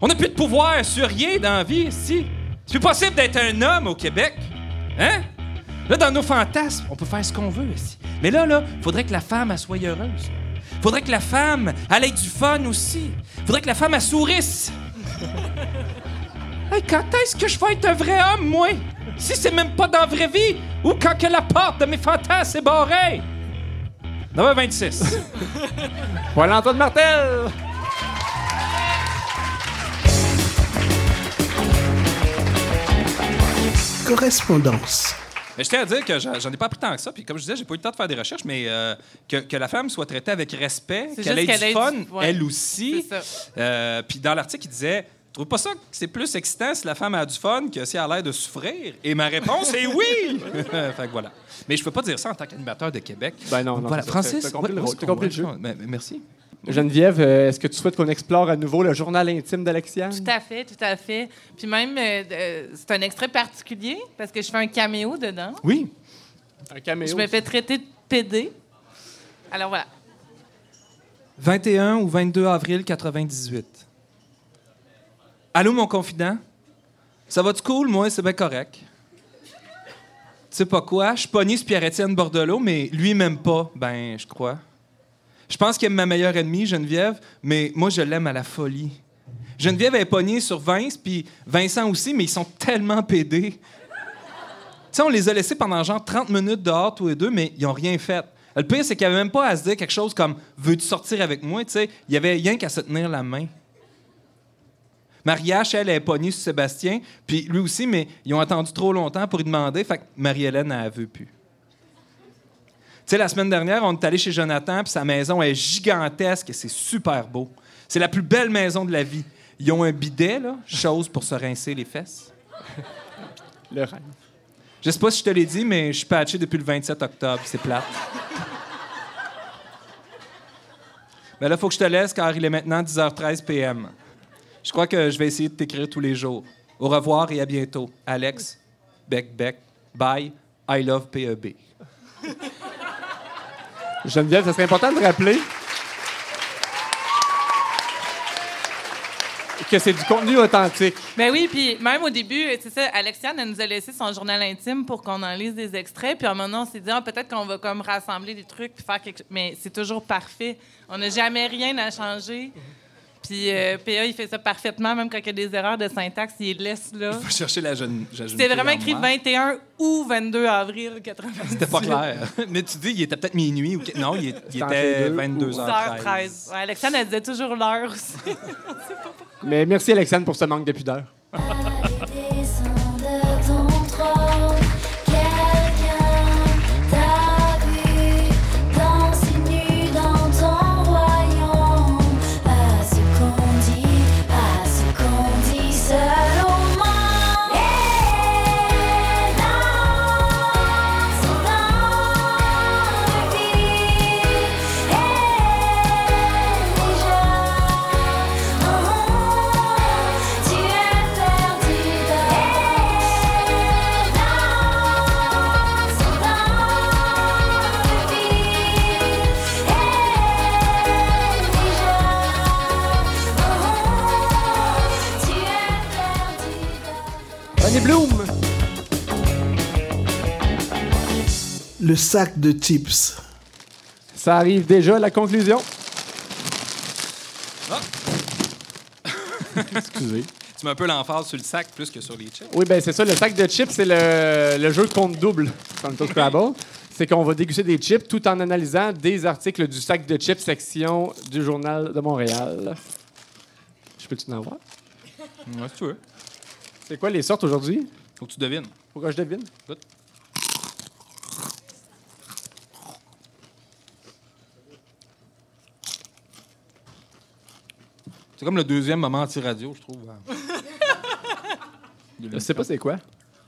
On n'a plus de pouvoir sur rien dans la vie, si. C'est plus possible d'être un homme au Québec. Hein? Là, dans nos fantasmes, on peut faire ce qu'on veut ici. Mais là, là, faudrait que la femme, soit heureuse. Faudrait que la femme, elle ait du fun aussi. Faudrait que la femme, elle sourisse. [laughs] Hey, quand est-ce que je vais être un vrai homme, moi? Si c'est même pas dans la vraie vie ou quand que la porte de mes fantasmes est barrée? 9h26. Paul-Antoine [laughs] Martel! Correspondance. Mais je tiens à dire que j'en ai pas appris tant que ça. Puis comme je disais, j'ai pas eu le temps de faire des recherches, mais euh, que, que la femme soit traitée avec respect, qu'elle ait du fun, du- ouais. elle aussi. Euh, puis dans l'article, il disait Trouve pas ça que c'est plus excitant si la femme a du fun que si elle a l'air de souffrir? Et ma réponse est oui! [laughs] [laughs] fait que voilà. Mais je peux pas dire ça en tant qu'animateur de Québec. Ben non, non. voilà. Francis, T'as compris le rôle, t'as compris jeu. Ben, ben, merci. Geneviève, euh, est-ce que tu souhaites qu'on explore à nouveau le journal intime d'Alexiane? Tout à fait, tout à fait. Puis même, euh, c'est un extrait particulier parce que je fais un caméo dedans. Oui. Un caméo. Je me fais traiter de PD. Alors voilà. 21 ou 22 avril 98. Allô, mon confident? Ça va-tu cool? Moi, c'est bien correct. Tu sais pas quoi? Je pogné sur Pierre-Étienne Bordelot, mais lui, même pas, ben, je crois. Je pense qu'il aime ma meilleure ennemie, Geneviève, mais moi, je l'aime à la folie. Geneviève est pognée sur Vince, puis Vincent aussi, mais ils sont tellement pédés. Tu sais, on les a laissés pendant genre 30 minutes dehors, tous les deux, mais ils ont rien fait. Le pire, c'est qu'il n'y avait même pas à se dire quelque chose comme Veux-tu sortir avec moi? Tu sais, il y avait rien qu'à se tenir la main. Marie-H, elle, est pognée sur Sébastien, puis lui aussi, mais ils ont attendu trop longtemps pour lui demander, fait que Marie-Hélène, elle veut plus. Tu sais, la semaine dernière, on est allé chez Jonathan, puis sa maison est gigantesque et c'est super beau. C'est la plus belle maison de la vie. Ils ont un bidet, là, chose pour se rincer les fesses. Le rêve. Je sais pas si je te l'ai dit, mais je suis patché depuis le 27 octobre. C'est plate. Mais là, il faut que je te laisse car il est maintenant 10h13 p.m. Je crois que je vais essayer de t'écrire tous les jours. Au revoir et à bientôt. Alex, Beck Beck, bye, I love PEB. Geneviève, ça serait important de rappeler que c'est du contenu authentique. Ben oui, puis même au début, c'est ça, Alexiane, elle nous a laissé son journal intime pour qu'on en lise des extraits. Puis à un moment, on s'est dit, ah, peut-être qu'on va comme rassembler des trucs puis faire quelque chose. Mais c'est toujours parfait. On n'a jamais rien à changer. Puis euh, PA, il fait ça parfaitement, même quand il y a des erreurs de syntaxe, il les laisse là. Faut chercher la jeune. la jeune C'était vraiment en écrit moi. 21 ou 22 avril 98. C'était pas clair. [laughs] Mais tu dis, il était peut-être minuit ou. Non, il, il était les deux, 22h13. 13 Ouais, Alexiane, elle disait toujours l'heure aussi. [laughs] Mais merci, Alexandre, pour ce manque de [laughs] Le sac de chips. Ça arrive déjà à la conclusion? Ah. [laughs] Excusez. Tu mets un peu l'emphase sur le sac plus que sur les chips. Oui, ben c'est ça. Le sac de chips, c'est le, le jeu compte double [laughs] dans le Toast Scrabble. C'est qu'on va déguster des chips tout en analysant des articles du sac de chips section du Journal de Montréal. Je peux-tu en voir? Ouais, si tu veux. C'est quoi les sortes aujourd'hui? Faut que tu devines. Faut que je devine? C'est comme le deuxième moment anti-radio, je trouve. hein. [laughs] Je sais pas c'est quoi.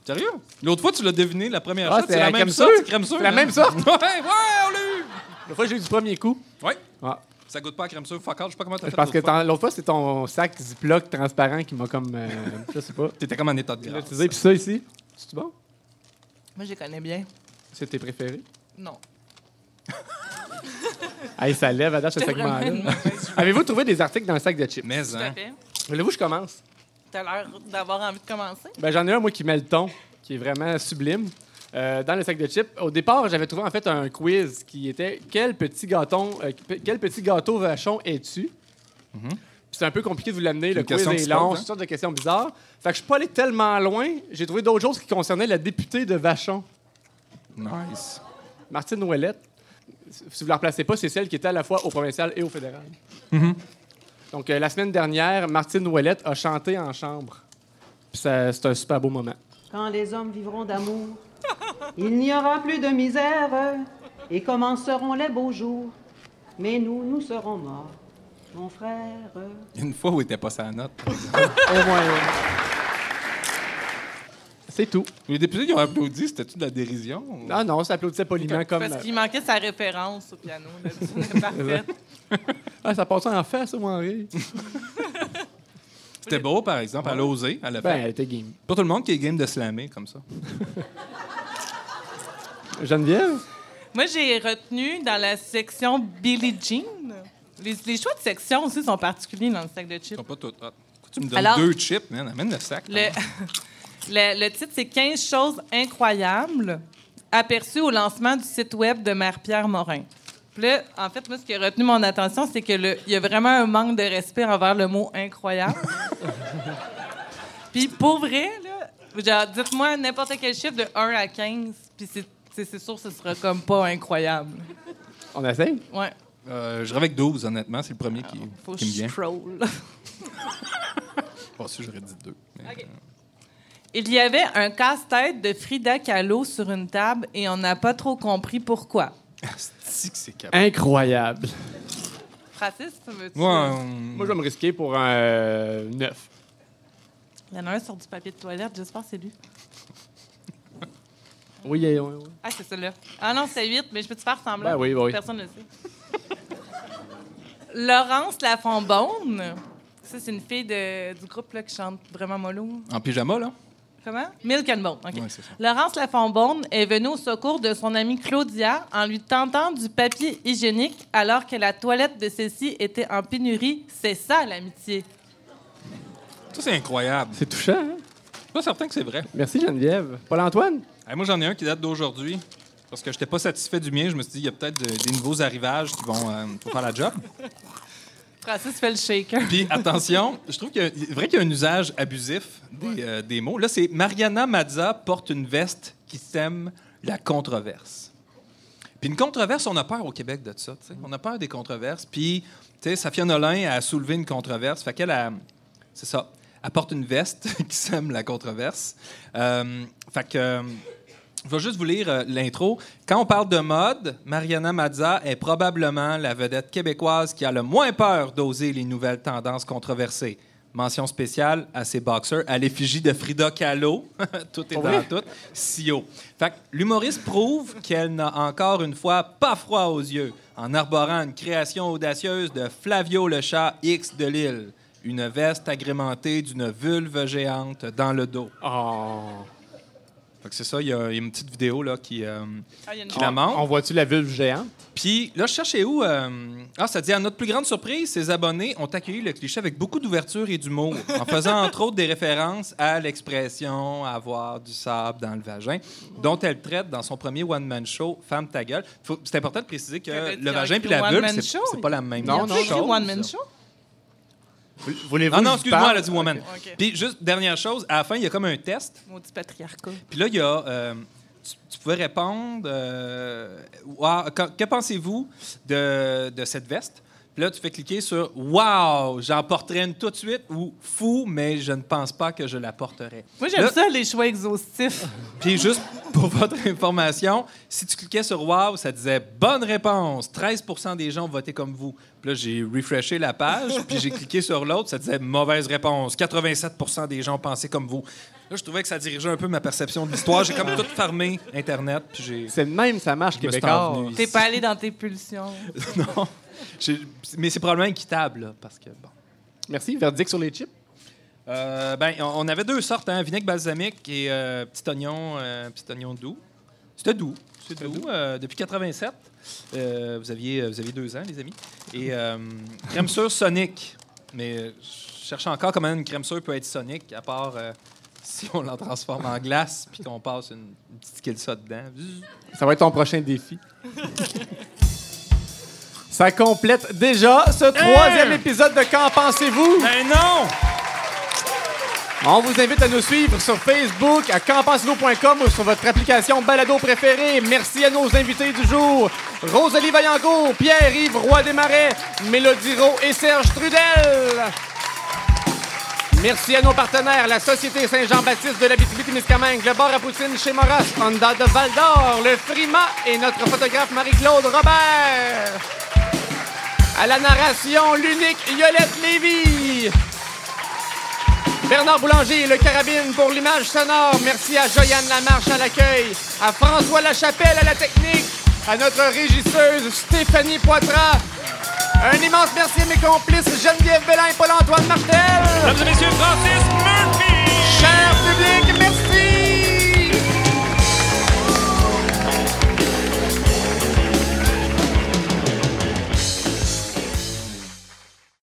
Sérieux? L'autre fois, tu l'as deviné, la première Ah, shot, c'est la la même crème sorte, c'est crème sûre. C'est la même sorte? [laughs] Ouais, ouais, on l'a eu! La fois, j'ai eu du premier coup. Oui. Ah. Ça goûte pas à crème sûre. Fuck all, je sais pas comment t'as fait. Parce que l'autre fois. l'autre c'est ton sac Ziploc transparent qui m'a comme. euh, je sais pas. T'étais comme en état de grâce. Puis ça ici, c'est bon? Moi, je les connais bien. C'est tes préférés? Non. [laughs] Hey, ça lève à date ce une segment-là. mauvaise [laughs] Avez-vous trouvé des articles dans le sac de chips? Mais, Tout à fait. Voulez-vous que je commence? T'as l'air d'avoir envie de commencer? Ben, j'en ai un, moi, qui met le ton, qui est vraiment sublime. Euh, dans le sac de chips. Au départ, j'avais trouvé en fait un quiz qui était Quel petit gâteau, euh, quel petit gâteau vachon es-tu? Puis C'est un peu compliqué de vous l'amener. Le Une quiz question est long, hein? toutes sortes de questions bizarres. Fait que je suis pas allé tellement loin. J'ai trouvé d'autres choses qui concernaient la députée de Vachon. Nice. Martine Ouellette. Si vous la replacez pas, c'est celle qui était à la fois au provincial et au fédéral. Mhm. Donc, euh, la semaine dernière, Martine Ouellette a chanté en chambre. C'est un super beau moment. Quand les hommes vivront d'amour, il n'y aura plus de misère et commenceront les beaux jours? Mais nous, nous serons morts, mon frère. Une fois où il était pas sa note. Au moins. C'est tout. Les députés qui ont applaudi, c'était-tu de la dérision? ou- Ah non, ça applaudissait poliment comme. Parce qu'il manquait sa référence au piano. là. [laughs] Ah, ça passait en face, moi, en rire. C'était beau, par exemple. Elle a osé. Elle a Ben, fait. elle était game. Pas tout le monde qui est game de slammer comme ça. [laughs] Geneviève? Moi, j'ai retenu dans la section Billie Jean. Les, les choix de section aussi sont particuliers dans le sac de chips. Ils sont pas. Pourquoi tu me donnes Alors- deux chips, man? Amène le sac. Le, [laughs] le, le titre, c'est 15 choses incroyables aperçues au lancement du site web de Mère-Pierre Morin. Puis là, en fait, moi, ce qui a retenu mon attention, c'est qu'il y a vraiment un manque de respect envers le mot incroyable. puis pour vrai, là, genre, dites-moi n'importe quel chiffre de 1 à 15, puis c'est, sûr que ce sera comme pas incroyable. On essaye? Ouais. Euh, je dirais avec 12, honnêtement. C'est le premier qui, Faut qui me que je vient. scroll. Pas sûr, j'aurais dit deux. mais, OK. Il y avait un casse-tête de Frida Kahlo sur une table et on n'a pas trop compris pourquoi. C'est que c'est capable. Incroyable. Francis, tu veux-tu... Moi, Moi, je vais me risquer pour un euh, 9. Il y en a un sur du papier de toilette, j'espère que c'est lui. [laughs] Oui, oui, oui. Ah, c'est celui-là. Ah non, c'est 8, mais je peux te faire semblant? Ben oui, ben oui. Personne ne le sait. [laughs] Laurence Lafonbonne. Ça, c'est une fille de- du groupe là, qui chante vraiment mollo. En pyjama, là? Comment? Milk and Bone. OK. Ouais, c'est ça. Laurence Lafonbonne est venue au secours de son amie Claudia en lui tentant du papier hygiénique alors que la toilette de celle-ci était en pénurie. C'est ça, l'amitié. Ça, c'est incroyable. C'est touchant, hein? Je suis pas certain que c'est vrai. Merci, Geneviève. Paul-Antoine? Hey, moi, j'en ai un qui date d'aujourd'hui. Parce que je n'étais pas satisfait du mien. Je me suis dit, il y a peut-être de- des nouveaux arrivages qui vont euh, pour faire la job. [laughs] Francis fait le shaker. Puis attention, je trouve qu'il y a- vrai qu'il y a un usage abusif des, euh, des mots. Là, c'est Mariana Mazza porte une veste qui sème la controverse. Puis une controverse, on a peur au Québec de ça. On a peur des controverses. Puis, tu sais, Safia Nolin a soulevé une controverse. Fait qu'elle a. C'est ça. Elle porte une veste [laughs] qui sème la controverse. Euh, fait que. Je vais juste vous lire euh, l'intro. Quand on parle de mode, Mariana Mazza est probablement la vedette québécoise qui a le moins peur d'oser les nouvelles tendances controversées. Mention spéciale à ses boxers à l'effigie de Frida Kahlo. [laughs] tout est Pour dans vrai? tout. Si haut. Fait l'humoriste prouve qu'elle n'a encore une fois pas froid aux yeux en arborant une création audacieuse de Flavio le chat X de Lille. Une veste agrémentée d'une vulve géante dans le dos. Oh. Fait que c'est ça, il y, y a une petite vidéo là, qui, euh, Ah, qui la montre. On voit-tu la vulve géante? Puis là, je cherchais où. euh, Ah, ça dit à notre plus grande surprise, ses abonnés ont accueilli le cliché avec beaucoup d'ouverture et d'humour, en faisant entre autres des références à l'expression avoir du sable dans le vagin, dont elle traite dans son premier one-man show, Femme ta gueule. Faut- C'est important de préciser que le vagin puis la vulve, c'est pas la même chose. pas écrit One Man Show? Voulez-vous Ah non, je excuse-moi, elle a dit woman. Puis juste, dernière chose, à la fin, il y a comme un test. Maudit patriarcat. Puis là, il y a. euh, tu, tu pouvais répondre. euh, Wow, que, que pensez-vous de, de cette veste? Puis là, tu fais cliquer sur Wow, j'en porterai une tout de suite ou Fou, mais je ne pense pas que je la porterai. Moi, j'aime ça, les choix exhaustifs. [laughs] Puis juste pour votre information, si tu cliquais sur Wow, ça disait Bonne réponse, 13% des gens ont voté comme vous. Puis là, j'ai refreshé la page, puis j'ai cliqué sur l'autre, ça disait Mauvaise réponse, 87% des gens pensaient comme vous. Là, je trouvais que ça dirigeait un peu ma perception de l'histoire. J'ai comme [laughs] tout fermé Internet, puis j'ai. C'est le même, ça marche, Québécois. T'es pas allé dans tes pulsions. [laughs] non. Mais c'est probablement équitable, là, parce que, bon. Merci. Verdict sur les chips? Euh, ben, on avait deux sortes, hein, vinaigre balsamique et euh, petit oignon, euh, petit oignon doux. C'était doux, c'est doux. euh, depuis 87, euh, vous aviez, vous aviez deux ans, les amis. Et euh, crème sûre Sonic. Mais je cherche encore comment une crème sûre peut être Sonic, à part euh, si on la transforme en glace puis qu'on passe une, une petite kilsa dedans. Ça va être ton prochain défi. Ça complète déjà ce troisième épisode de Qu'en pensez-vous? Ben non! On vous invite à nous suivre sur Facebook, à qu'enpensez-vous.com ou sur votre application balado préférée. Merci à nos invités du jour, Rosalie Vaillancourt, Pierre-Yves Roy Desmarais, Mélodie Rowe et Serge Trudel. Merci à nos partenaires, la Société Saint-Jean-Baptiste de la témiscamingue le bar à poutine chez Moras, Honda de Val-d'Or, le Frima et notre photographe Marie-Claude Robert. À la narration, l'unique Yolette Lévy. Bernard Boulanger le Carabine pour l'image sonore. Merci à Joyanne Lamarche à l'accueil, à François Lachapelle à la technique, à notre régisseuse Stéphanie Poitras. Un immense merci à mes complices Geneviève Bellin et Paul-Antoine Martel. Mesdames et messieurs, Francis Murphy. Cher public, merci.